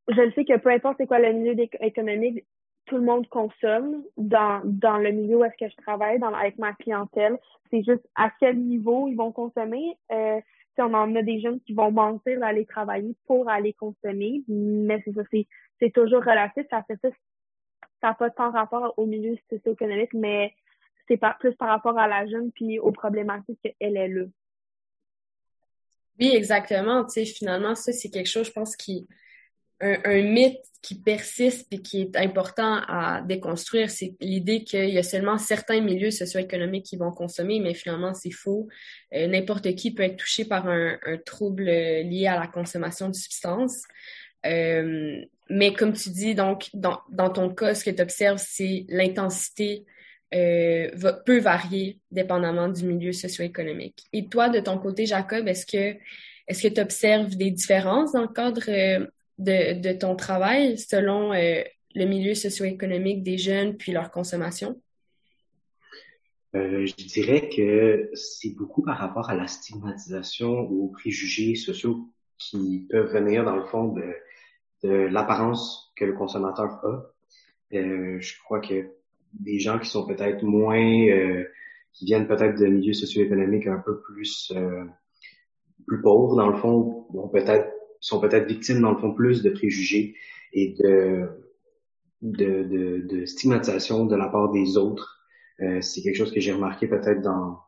je le sais que peu importe c'est quoi le milieu économique, tout le monde consomme dans, dans le milieu où est-ce que je travaille, dans, avec ma clientèle. C'est juste à quel niveau ils vont consommer. Euh, si on en a des jeunes qui vont mentir d'aller travailler pour aller consommer, mais c'est ça, c'est, toujours relatif. Ça fait ça, ça n'a pas tant rapport au milieu socio-économique, mais c'est pas plus par rapport à la jeune puis aux problématiques qu'elle est là. Oui, exactement. Tu sais, finalement, ça, c'est quelque chose, je pense, qui, un, mythe qui persiste et qui est important à déconstruire, c'est l'idée qu'il y a seulement certains milieux socio-économiques qui vont consommer, mais finalement, c'est faux. Euh, n'importe qui peut être touché par un, trouble lié à la consommation de substances. Euh, mais comme tu dis, donc, dans, dans ton cas, ce que tu observes, c'est l'intensité euh, peut varier dépendamment du milieu socio-économique. Et toi, de ton côté, Jacob, est-ce que est-ce que tu observes des différences dans le cadre de, de ton travail selon euh, le milieu socio-économique des jeunes puis leur consommation? Euh, je dirais que c'est beaucoup par rapport à la stigmatisation ou aux préjugés sociaux qui peuvent venir dans le fond de, de l'apparence que le consommateur a. Euh, je crois que des gens qui sont peut-être moins, euh, qui viennent peut-être de milieux socio-économiques un peu plus euh, plus pauvres dans le fond, vont peut-être sont peut-être victimes dans le fond plus de préjugés et de de, de, de stigmatisation de la part des autres. Euh, c'est quelque chose que j'ai remarqué peut-être dans,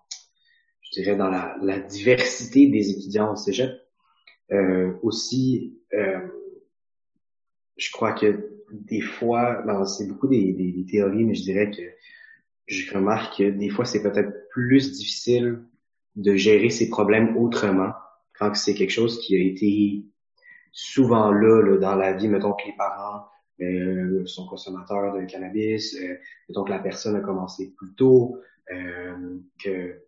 je dirais, dans la, la diversité des étudiants au cégep. Euh, aussi, euh, je crois que des fois, ben, c'est beaucoup des, des, théories, mais je dirais que je remarque que des fois, c'est peut-être plus difficile de gérer ses problèmes autrement quand c'est quelque chose qui a été souvent là, dans la vie, mettons que les parents euh, sont consommateurs de cannabis, euh, mettons que la personne a commencé plus tôt, euh, que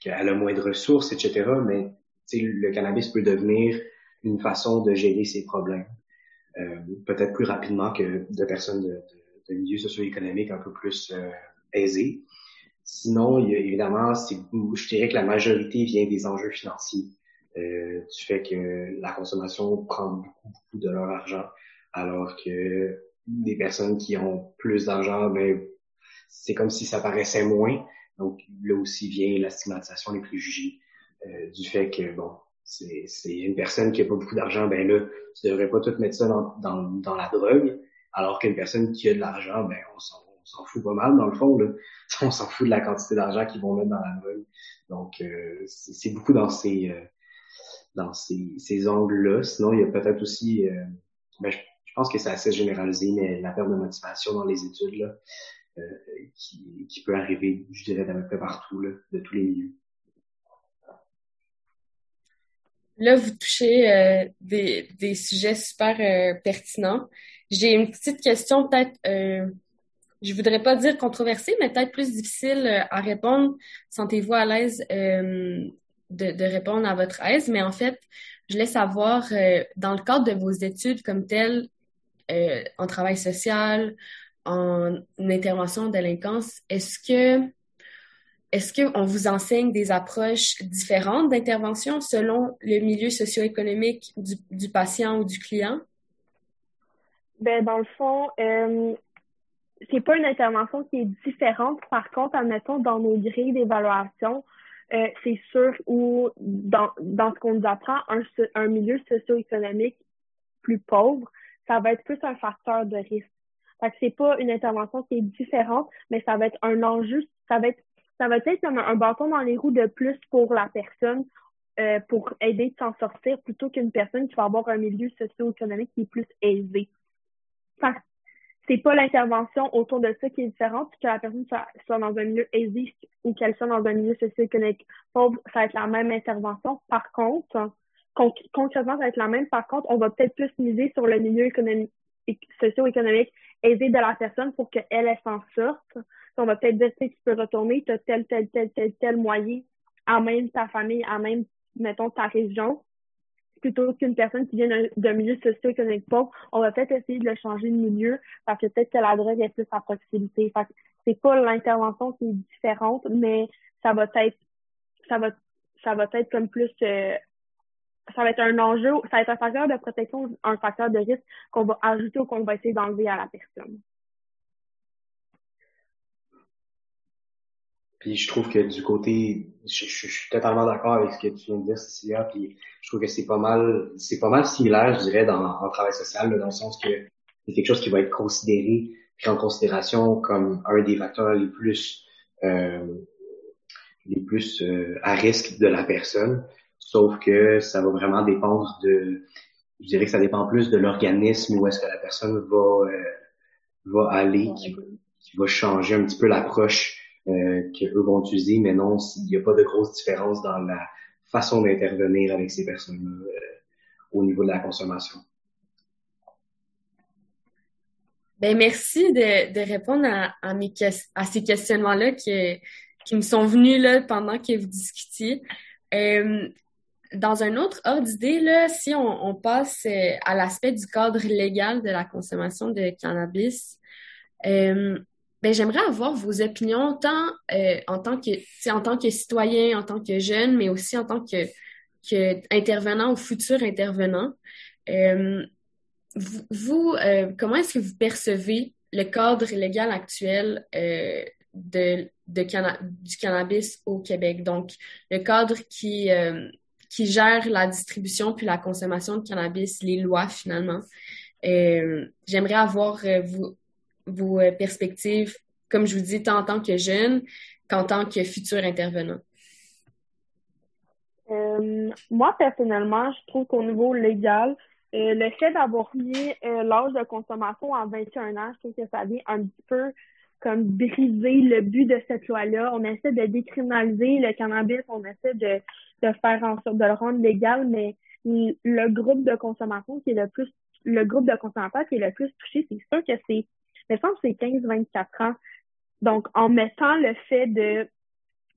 qu'elle a moins de ressources, etc. Mais le cannabis peut devenir une façon de gérer ses problèmes, euh, peut-être plus rapidement que de personnes de, de, de milieux socio-économiques un peu plus euh, aisés. Sinon, il y a, évidemment, je dirais que la majorité vient des enjeux financiers euh, du fait que la consommation prend beaucoup, beaucoup de leur argent, alors que des personnes qui ont plus d'argent, ben, c'est comme si ça paraissait moins. Donc là aussi vient la stigmatisation, les préjugés euh, du fait que bon, c'est, une personne qui a pas beaucoup d'argent, ben là, tu devrais pas tout mettre ça dans, dans, dans la drogue, alors qu'une personne qui a de l'argent, ben on s'en, fout pas mal dans le fond. Là. On s'en fout de la quantité d'argent qu'ils vont mettre dans la drogue. Donc euh, c'est, beaucoup dans ces dans ces, ces angles-là. Sinon, il y a peut-être aussi, euh, ben, je, pense que c'est assez généralisé, mais la perte de motivation dans les études, là, euh, qui, peut arriver, je dirais, d'à peu partout, de tous les milieux. Là, vous touchez euh, des, des sujets super pertinents. J'ai une petite question peut-être, je voudrais pas dire controversée, mais peut-être plus difficile à répondre. Sentez-vous à l'aise de, répondre à votre aise, mais en fait, je voulais savoir, dans le cadre de vos études comme telles, en travail social, en intervention de délinquance, est-ce que est-ce qu'on vous enseigne des approches différentes d'intervention selon le milieu socio-économique du, du, patient ou du client? Ben, dans le fond, euh, c'est pas une intervention qui est différente. Par contre, admettons, dans nos grilles d'évaluation, euh, c'est sûr ou dans, dans ce qu'on nous apprend, un, un milieu socio-économique plus pauvre, ça va être plus un facteur de risque. Fait que c'est pas une intervention qui est différente, mais ça va être un enjeu, ça va être ça va être comme un, bâton dans les roues de plus pour la personne euh, pour aider de s'en sortir plutôt qu'une personne qui va avoir un milieu socio-économique qui est plus aisé. C'est pas l'intervention autour de ça qui est différente, que la personne soit, dans un milieu aisé ou qu'elle soit dans un milieu socio-économique pauvre, ça va être la même intervention. Par contre, concrètement, ça va être la même. Par contre, on va peut-être plus miser sur le milieu économique, socio-économique aisé de la personne pour qu'elle, elle s'en sorte on va peut-être dire, tu peux retourner, tu as tel, tel, tel, tel, tel moyen, à même ta famille, à même, mettons, ta région, plutôt qu'une personne qui vient d'un milieu socio-économique pauvre, on va peut-être essayer de le changer de milieu parce que peut-être que la drogue est plus à proximité. Fait c'est pas l'intervention qui est différente, mais ça va être, ça va, ça va être comme plus, euh, ça va être un enjeu, ça va être un facteur de protection, un facteur de risque qu'on va ajouter ou qu'on va essayer d'enlever à la personne. Puis je trouve que du côté, je, suis totalement d'accord avec ce que tu viens de dire, Cécilia, puis je trouve que c'est pas mal, c'est pas mal similaire, je dirais, dans, en travail social, dans le sens que c'est quelque chose qui va être considéré, pris en considération comme un des facteurs les plus, euh, les plus euh, à risque de la personne, sauf que ça va vraiment dépendre de, je dirais que ça dépend plus de l'organisme où est-ce que la personne va, euh, va aller, qui, qui va changer un petit peu l'approche qu'eux vont utiliser, mais non, il n'y a pas de grosse différence dans la façon d'intervenir avec ces personnes euh, au niveau de la consommation. Ben merci de, répondre à, ces questionnements-là qui, me sont venus là, pendant que vous discutiez. Euh, dans un autre ordre d'idée, si on, passe euh, à l'aspect du cadre légal de la consommation de cannabis, ben j'aimerais avoir vos opinions tant euh, en tant que en tant que citoyen, en tant que jeune, mais aussi en tant que, intervenant ou futur intervenant. Euh, vous, euh, comment est-ce que vous percevez le cadre légal actuel de, du cannabis au Québec? Donc, le cadre qui, qui gère la distribution puis la consommation de cannabis, les lois finalement. J'aimerais avoir vous, vos euh, perspectives, comme je vous dis, tant en tant que jeune qu'en tant que futur intervenant? Euh, moi, personnellement, je trouve qu'au niveau légal, euh, le fait d'avoir mis l'âge de consommation à 21 ans, je trouve que ça vient un petit peu comme briser le but de cette loi-là. On essaie de décriminaliser le cannabis, on essaie de, de faire en sorte de le rendre légal, mais le groupe de consommation qui est le plus le groupe de consommateurs qui est le plus touché, c'est sûr que c'est me semble que c'est 15-24 ans. Donc, en mettant le fait de,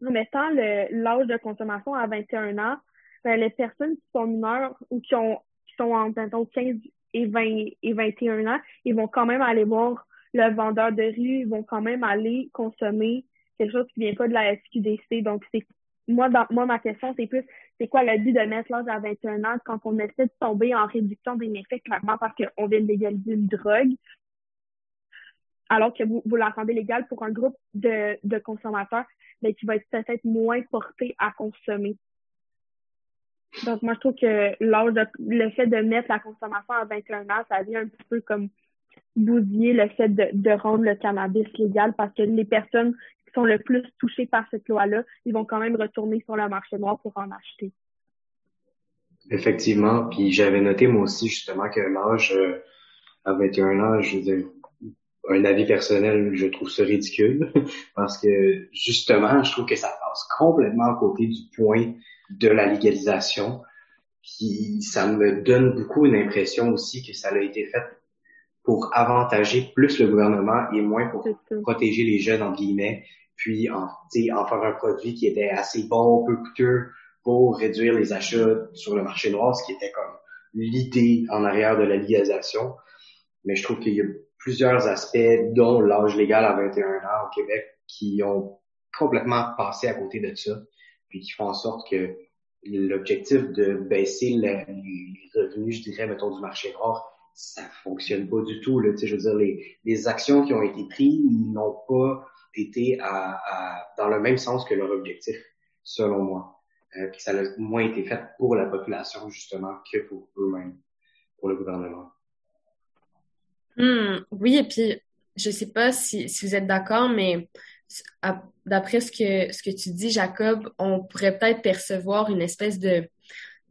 en mettant l'âge de consommation à 21 ans, ben, les personnes qui sont mineures ou qui ont, qui sont entre 15 et 20 et 21 ans, ils vont quand même aller voir le vendeur de rue, ils vont quand même aller consommer quelque chose qui vient pas de la SQDC. Donc, c'est, moi, moi, ma question, c'est plus, c'est quoi le but de mettre l'âge à 21 ans quand on essaie de tomber en réduction des méfaits, clairement parce qu'on vient légaliser une drogue? Alors que vous, vous l'entendez légal pour un groupe de, de consommateurs, mais qui va être peut-être moins porté à consommer. Donc, moi, je trouve que l'âge le fait de mettre la consommation à 21 ans, ça vient un petit peu comme bousiller le fait de, de rendre le cannabis légal parce que les personnes qui sont le plus touchées par cette loi-là, ils vont quand même retourner sur le marché noir pour en acheter. Effectivement, puis j'avais noté moi aussi justement que l'âge euh, à 21 ans, je veux dire, un avis personnel, je trouve ça ridicule parce que justement, je trouve que ça passe complètement à côté du point de la légalisation. Puis ça me donne beaucoup une impression aussi que ça a été fait pour avantager plus le gouvernement et moins pour protéger les jeunes en guillemets, puis en, en faire un produit qui était assez bon, peu coûteux pour réduire les achats sur le marché noir, ce qui était comme l'idée en arrière de la légalisation. Mais je trouve qu'il y a plusieurs aspects, dont l'âge légal à 21 ans au Québec, qui ont complètement passé à côté de ça, puis qui font en sorte que l'objectif de baisser les revenus, je dirais, mettons, du marché noir, ça fonctionne pas du tout. Là. Je veux dire, les, les actions qui ont été prises n'ont pas été à, à, dans le même sens que leur objectif, selon moi. Euh, puis ça a moins été fait pour la population, justement, que pour eux-mêmes, pour le gouvernement. Hmm, oui, et puis je sais pas si, si vous êtes d'accord, mais d'après ce que, ce que tu dis, Jacob, on pourrait peut-être percevoir une espèce de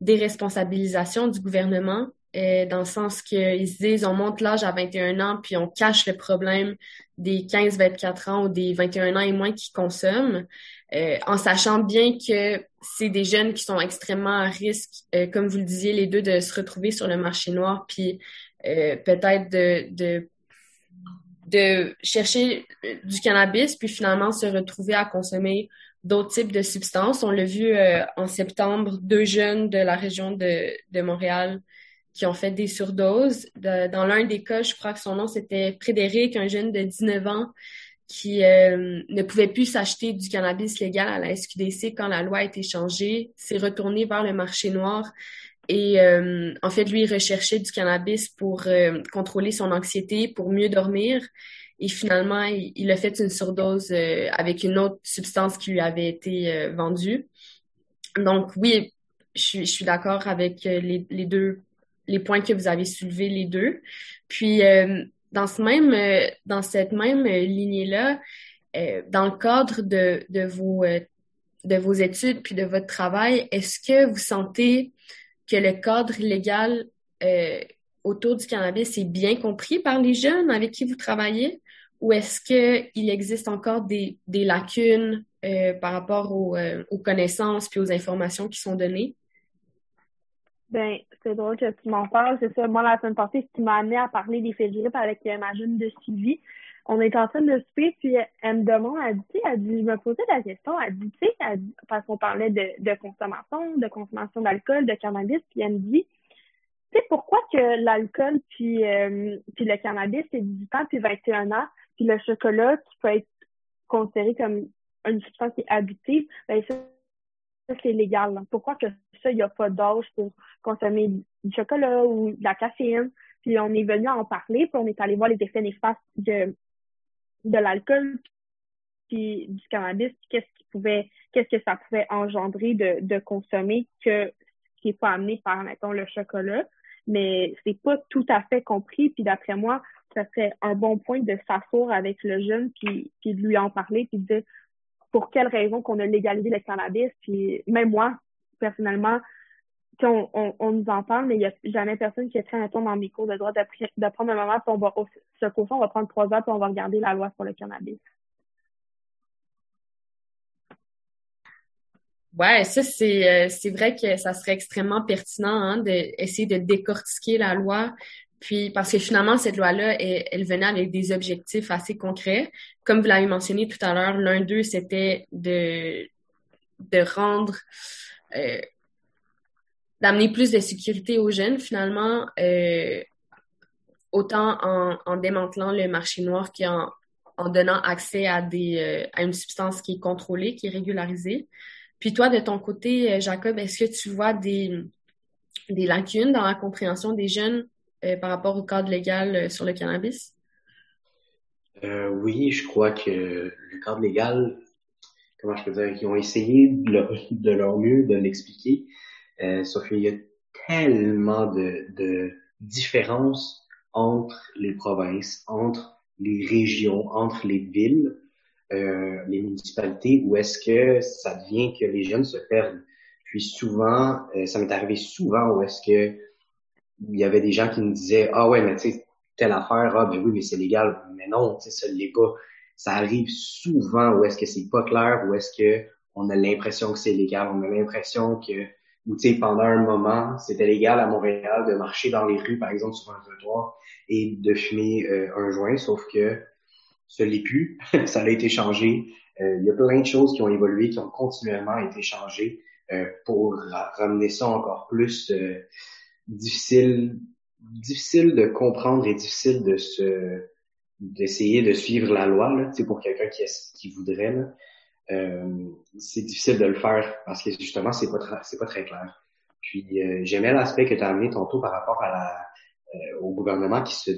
déresponsabilisation du gouvernement, euh, dans le sens qu'ils se disent on monte l'âge à 21 ans, puis on cache le problème des 15-24 ans ou des 21 ans et moins qui consomment, euh, en sachant bien que c'est des jeunes qui sont extrêmement à risque, euh, comme vous le disiez, les deux, de se retrouver sur le marché noir, puis euh, peut-être de, de, de chercher du cannabis, puis finalement se retrouver à consommer d'autres types de substances. On l'a vu euh, en septembre, deux jeunes de la région de, de Montréal qui ont fait des surdoses. dans l'un des cas, je crois que son nom c'était Frédéric, un jeune de 19 ans qui euh, ne pouvait plus s'acheter du cannabis légal à la SQDC quand la loi a été changée, s'est retourné vers le marché noir et euh, en fait, lui, il recherchait du cannabis pour euh, contrôler son anxiété, pour mieux dormir. Et finalement, il, a fait une surdose euh, avec une autre substance qui lui avait été vendue. Donc oui, je suis, d'accord avec les, deux les points que vous avez soulevés les deux. Puis dans ce même dans cette même lignée-là, dans le cadre de vos de vos études puis de votre travail, est-ce que vous sentez que le cadre légal euh, autour du cannabis est bien compris par les jeunes avec qui vous travaillez? Ou est-ce qu'il existe encore des, lacunes euh, par rapport aux, euh, aux, connaissances puis aux informations qui sont données? Ben, c'est drôle que tu m'en parles. C'est ça, moi, la semaine passée, ce qui m'a amené à parler des faits avec ma jeune de Sylvie, on est en train de souper, puis elle me demande, elle dit, elle dit, je me posais la question, elle dit, tu sais, parce qu'on parlait de, de consommation, de consommation d'alcool, de cannabis, puis elle me dit, tu sais, pourquoi que l'alcool puis, euh, puis le cannabis, c'est 18 ans puis 21 ans, puis le chocolat qui peut être considéré comme une substance qui est addictive, ben ça, c'est légal. Pourquoi que ça, il n'y a pas d'âge pour consommer du chocolat ou de la caféine? Puis on est venu en parler, puis on est allé voir les effets néfastes de, de l'alcool puis du cannabis, qu'est-ce qui pouvait, qu'est-ce que ça pouvait engendrer de, de consommer que ce qui n'est pas amené par, mettons, le chocolat. Mais c'est pas tout à fait compris. Puis d'après moi, ça serait un bon point de s'asseoir avec le jeune puis, puis de lui en parler puis de dire pour quelle raison qu'on a légalisé le cannabis. Puis même moi, personnellement, on, on, nous en parle, mais il n'y a jamais personne qui est très mettons, dans mes cours de droit de, prendre un moment, puis on va, ce cours on va prendre trois heures, puis on va regarder la loi sur le cannabis. Ouais, ça, c'est, euh, c'est vrai que ça serait extrêmement pertinent hein, d'essayer de décortiquer la loi. Puis, parce que finalement, cette loi-là, elle, elle, venait avec des objectifs assez concrets. Comme vous l'avez mentionné tout à l'heure, l'un d'eux, c'était de, de rendre euh, d'amener plus de sécurité aux jeunes, finalement, euh, autant en, démantelant le marché noir qu'en en donnant accès à, des, euh, à une substance qui est contrôlée, qui est régularisée. Puis toi, de ton côté, euh, Jacob, est-ce que tu vois des, des lacunes dans la compréhension des jeunes par rapport au cadre légal sur le cannabis? oui, je crois que le cadre légal, comment je peux dire, ils ont essayé de leur mieux de l'expliquer, euh, sauf qu'il y a tellement de, de différences entre les provinces, entre les régions, entre les villes, euh, les municipalités, où est-ce que ça devient que les jeunes se perdent. Puis souvent, euh, ça m'est arrivé souvent où est-ce que il y avait des gens qui me disaient ah ouais mais tu sais telle affaire, ah ben oui, mais c'est légal. Mais non, tu sais, ça l'est pas. Ça arrive souvent où est-ce que c'est pas clair, où est-ce que on a l'impression que c'est légal, on a l'impression que ou tu sais, pendant un moment, c'était légal à Montréal de marcher dans les rues, par exemple, sur un trottoir et de fumer euh, un joint, sauf que ce l'est plus, ça a été changé. Euh, il y a plein de choses qui ont évolué, qui ont continuellement été changées euh, pour ramener ça encore plus difficile, difficile de comprendre et difficile de se d'essayer de suivre la loi, là, pour quelqu'un qui, qui voudrait. Là. Euh, c'est difficile de le faire parce que justement c'est pas c'est pas très clair. Puis euh, j'aimais l'aspect que tu as amené tantôt par rapport à la euh, au gouvernement qui se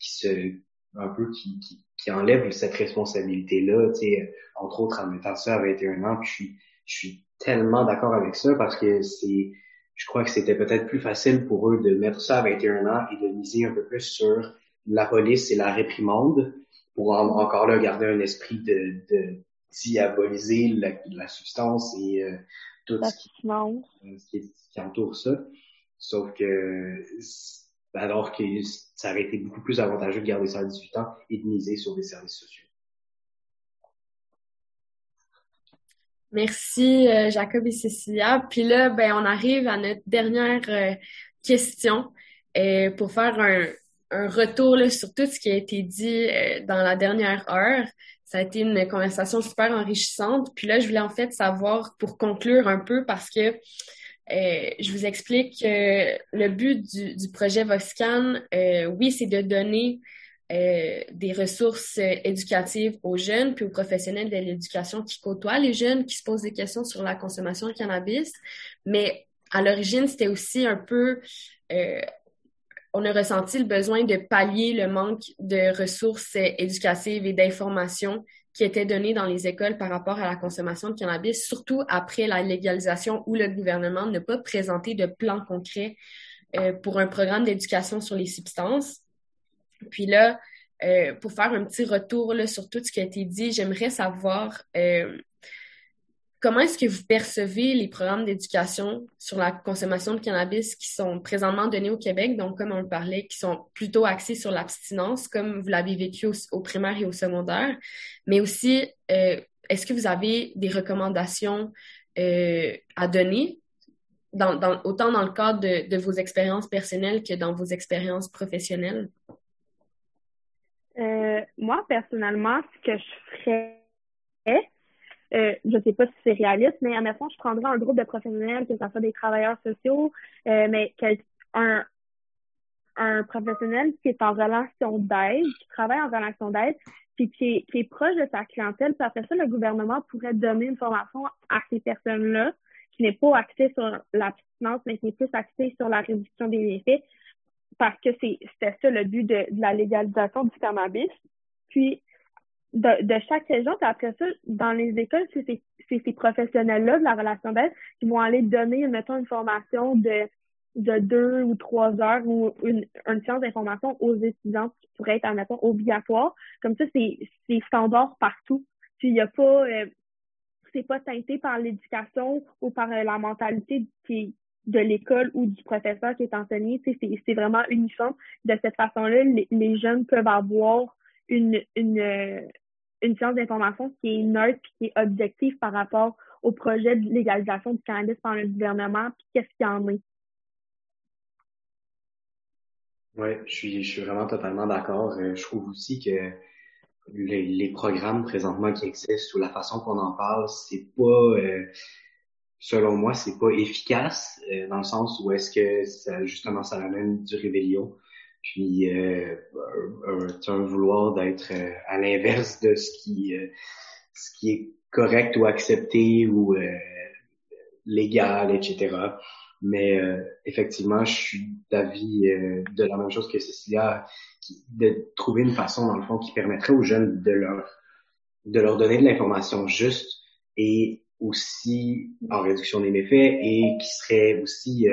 qui se un peu qui, qui, enlève cette responsabilité là, tu sais entre autres en mettant ça à 21 ans, puis je suis tellement d'accord avec ça parce que c'est je crois que c'était peut-être plus facile pour eux de mettre ça à 21 ans et de miser un peu plus sur la police et la réprimande pour encore là garder un esprit de, de diaboliser la, la substance et euh, tout ce qui, euh, qui, qui, entoure ça. Sauf que alors que ça aurait été beaucoup plus avantageux de garder ça à 18 ans et de miser sur des services sociaux. Merci euh, Jacob et Cécilia. Puis là, ben on arrive à notre dernière question et pour faire un, un retour là, sur tout ce qui a été dit dans la dernière heure ça a été une conversation super enrichissante. Puis là, je voulais en fait savoir, pour conclure un peu, parce que euh, je vous explique que le but du, du projet Voxcan, euh, oui, c'est de donner euh, des ressources éducatives aux jeunes puis aux professionnels de l'éducation qui côtoient les jeunes, qui se posent des questions sur la consommation de cannabis. Mais à l'origine, c'était aussi un peu on a ressenti le besoin de pallier le manque de ressources éducatives et d'informations qui étaient données dans les écoles par rapport à la consommation de cannabis, surtout après la légalisation où le gouvernement n'a pas présenté de plan concret euh, pour un programme d'éducation sur les substances. Puis là, euh, pour faire un petit retour sur tout ce qui a été dit, j'aimerais savoir euh, Comment est-ce que vous percevez les programmes d'éducation sur la consommation de cannabis qui sont présentement donnés au Québec, donc comme on le parlait, qui sont plutôt axés sur l'abstinence, comme vous l'avez vécu au, primaire et au secondaire, mais aussi, euh, est-ce que vous avez des recommandations euh, à donner, autant dans le cadre de, de vos expériences personnelles que dans vos expériences professionnelles? Euh, moi, personnellement, ce que je ferais, euh, je sais pas si c'est réaliste, mais admettons, je prendrais un groupe de professionnels, que ce soit des travailleurs sociaux, euh, mais un, un professionnel qui est en relation d'aide, qui travaille en relation d'aide, puis qui est, qui est proche de sa clientèle. Puis après ça, le gouvernement pourrait donner une formation à ces personnes-là, qui n'est pas axée sur l'abstinence, mais qui est plus axée sur la réduction des méfaits, parce que c'était ça le but de, de la légalisation du cannabis. Puis, de, de chaque région. Puis après ça, dans les écoles, c'est ces professionnels-là de la relation d'aide qui vont aller donner, mettons, une formation de, de deux ou trois heures ou une, une séance d'information aux étudiants qui pourrait être, admettons, obligatoire. Comme ça, c'est standard partout. Puis il a pas... Euh, c'est pas teinté par l'éducation ou par euh, la mentalité qui, de l'école ou du professeur qui est enseigné. C'est vraiment uniforme. De cette façon-là, les, les, jeunes peuvent avoir une, une, euh, une séance d'information qui est neutre et qui est objective par rapport au projet de légalisation du cannabis par le gouvernement, puis qu'est-ce qu'il y en est? Oui, je suis, je suis vraiment totalement d'accord. Euh, je trouve aussi que les, les, programmes présentement qui existent ou la façon qu'on en parle, c'est pas, euh, selon moi, c'est pas efficace dans le sens où est-ce que justement ça amène du rébellion puis euh, un, un, vouloir d'être euh, à l'inverse de ce qui euh, ce qui est correct ou accepté ou euh, légal, etc. Mais effectivement, je suis d'avis de la même chose que Cécilia, de trouver une façon, dans le fond, qui permettrait aux jeunes de leur de leur donner de l'information juste et aussi en réduction des méfaits et qui serait aussi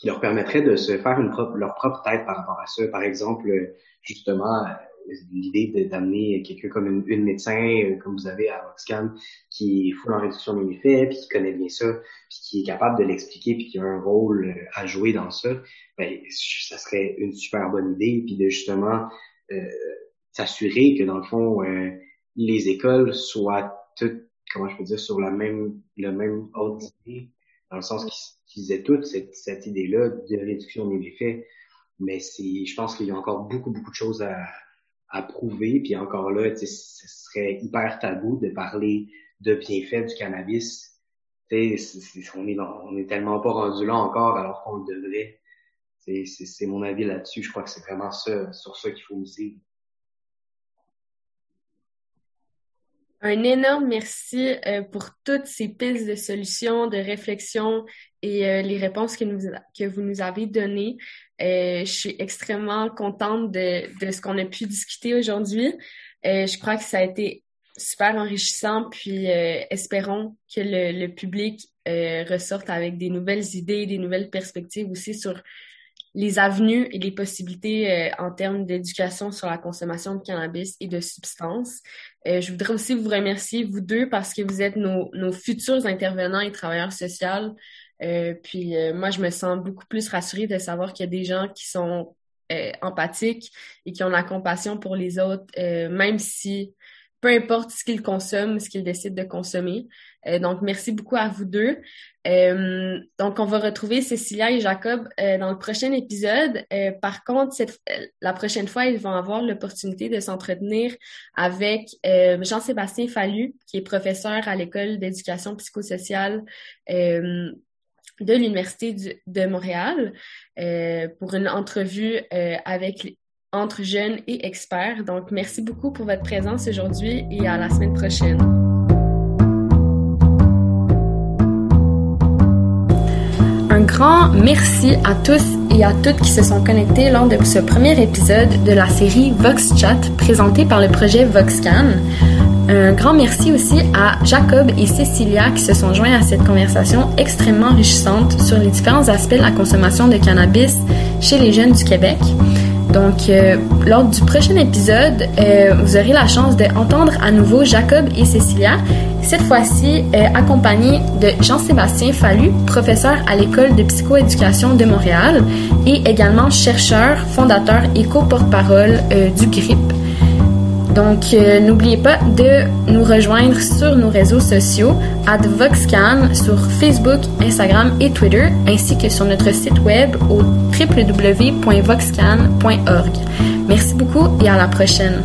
qui leur permettrait de se faire une propre, leur propre tête par rapport à ça. Par exemple, justement, l'idée d'amener quelqu'un comme une, médecin, euh, comme vous avez à Oxcam, qui est full en réduction des méfaits, puis qui connaît bien ça, puis qui est capable de l'expliquer, puis qui a un rôle euh, à jouer dans ça, ben, ça serait une super bonne idée, puis de justement euh, s'assurer que dans le fond, les écoles soient toutes, comment je peux dire, sur la même, le même ordre dans le sens qu'ils aient toutes cette, cette idée-là de réduction des méfaits mais c'est, je pense qu'il y a encore beaucoup, beaucoup de choses à, à prouver. Puis encore là, ce serait hyper tabou de parler de bienfaits du cannabis. On est tellement pas rendu là encore alors qu'on le devrait. C'est mon avis là-dessus. Je crois que c'est vraiment ça, sur ça qu'il faut aussi. Un énorme merci euh, pour toutes ces pistes de solutions, de réflexion et euh, les réponses que, vous nous avez données. Euh, je suis extrêmement contente de, de ce qu'on a pu discuter aujourd'hui. je crois que ça a été super enrichissant, puis espérons que le, le public ressorte avec des nouvelles idées, des nouvelles perspectives aussi sur les avenues et les possibilités euh, en termes d'éducation sur la consommation de cannabis et de substances. Euh, je voudrais aussi vous remercier, vous deux, parce que vous êtes nos, nos futurs intervenants et travailleurs sociaux. Euh, puis moi, je me sens beaucoup plus rassurée de savoir qu'il y a des gens qui sont empathiques et qui ont la compassion pour les autres, même si peu importe ce qu'ils consomment, ce qu'ils décident de consommer. Euh, donc, merci beaucoup à vous deux. Euh, donc, on va retrouver Cécilia et Jacob euh, dans le prochain épisode. par contre, la prochaine fois, ils vont avoir l'opportunité de s'entretenir avec Jean-Sébastien Fallu, qui est professeur à l'École d'éducation psychosociale de l'Université de Montréal pour une entrevue avec entre jeunes et experts. Donc, merci beaucoup pour votre présence aujourd'hui et à la semaine prochaine. Grand merci à tous et à toutes qui se sont connectés lors de ce premier épisode de la série Vox Chat présentée par le projet VoxCan. Un grand merci aussi à Jacob et Cécilia qui se sont joints à cette conversation extrêmement enrichissante sur les différents aspects de la consommation de cannabis chez les jeunes du Québec. Donc, euh, lors du prochain épisode, euh, vous aurez la chance d'entendre à nouveau Jacob et Cécilia, cette fois-ci euh, accompagnés de Jean-Sébastien Fallu, professeur à l'École de psychoéducation de Montréal et également chercheur, fondateur et co-porte-parole du GRIP. Donc, euh, n'oubliez pas de nous rejoindre sur nos réseaux sociaux, VoxCan sur Facebook, Instagram et Twitter, ainsi que sur notre site web au www.voxcan.org. Merci beaucoup et à la prochaine.